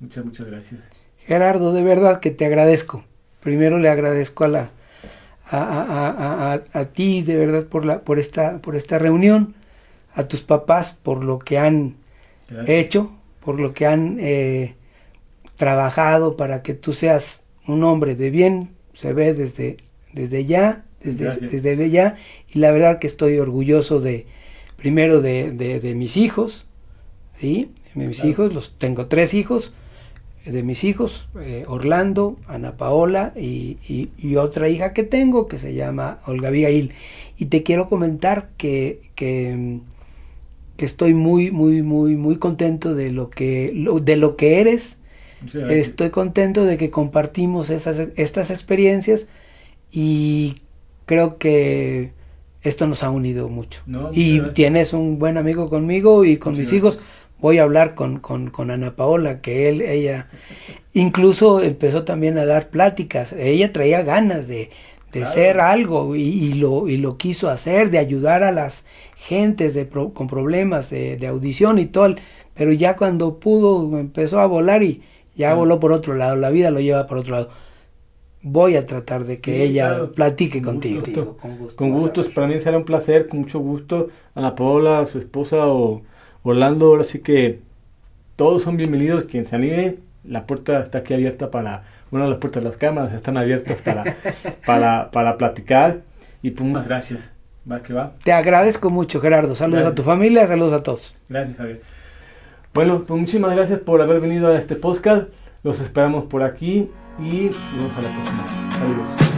Muchas, muchas gracias. Gerardo, de verdad que te agradezco. Primero le agradezco a la a, a, ti de verdad por la por esta por esta reunión, a tus papás por lo que han hecho, por lo que han eh, trabajado para que tú seas un hombre de bien, se ve desde desde ya, desde, desde ya, y la verdad que estoy orgulloso de primero de, de, mis hijos, ¿sí? mis hijos, los tengo tres hijos, de mis hijos, eh, Orlando, Ana Paola y, otra hija que tengo que se llama Olga Abigail. Y te quiero comentar que, que, estoy muy, muy, muy, muy contento de lo que, de lo que eres. Estoy contento de que compartimos esas, estas experiencias y creo que esto nos ha unido mucho. y tienes un buen amigo conmigo y con mis hijos voy a hablar con, con, con, Ana Paola, que él, ella incluso empezó también a dar pláticas, ella traía ganas de, de ser algo y, lo, y lo quiso hacer, de ayudar a las gentes de con problemas de, de, audición y todo, pero ya cuando pudo empezó a volar y ya voló por otro lado, la vida lo lleva por otro lado. Voy a tratar de que ella platique contigo. con gusto. Con gusto, para mí será un placer, con mucho gusto. Ana Paola, su esposa o Orlando, ahora sí que todos son bienvenidos, quien se anime, la puerta está aquí abierta para, una de las puertas de las cámaras están abiertas para, para, para platicar y pues muchas gracias. Va que va. Te agradezco mucho, Gerardo. Saludos a tu familia, saludos a todos. Gracias, Javier. Bueno, pues muchísimas gracias por haber venido a este podcast. Los esperamos por aquí y nos vemos a la próxima. Saludos.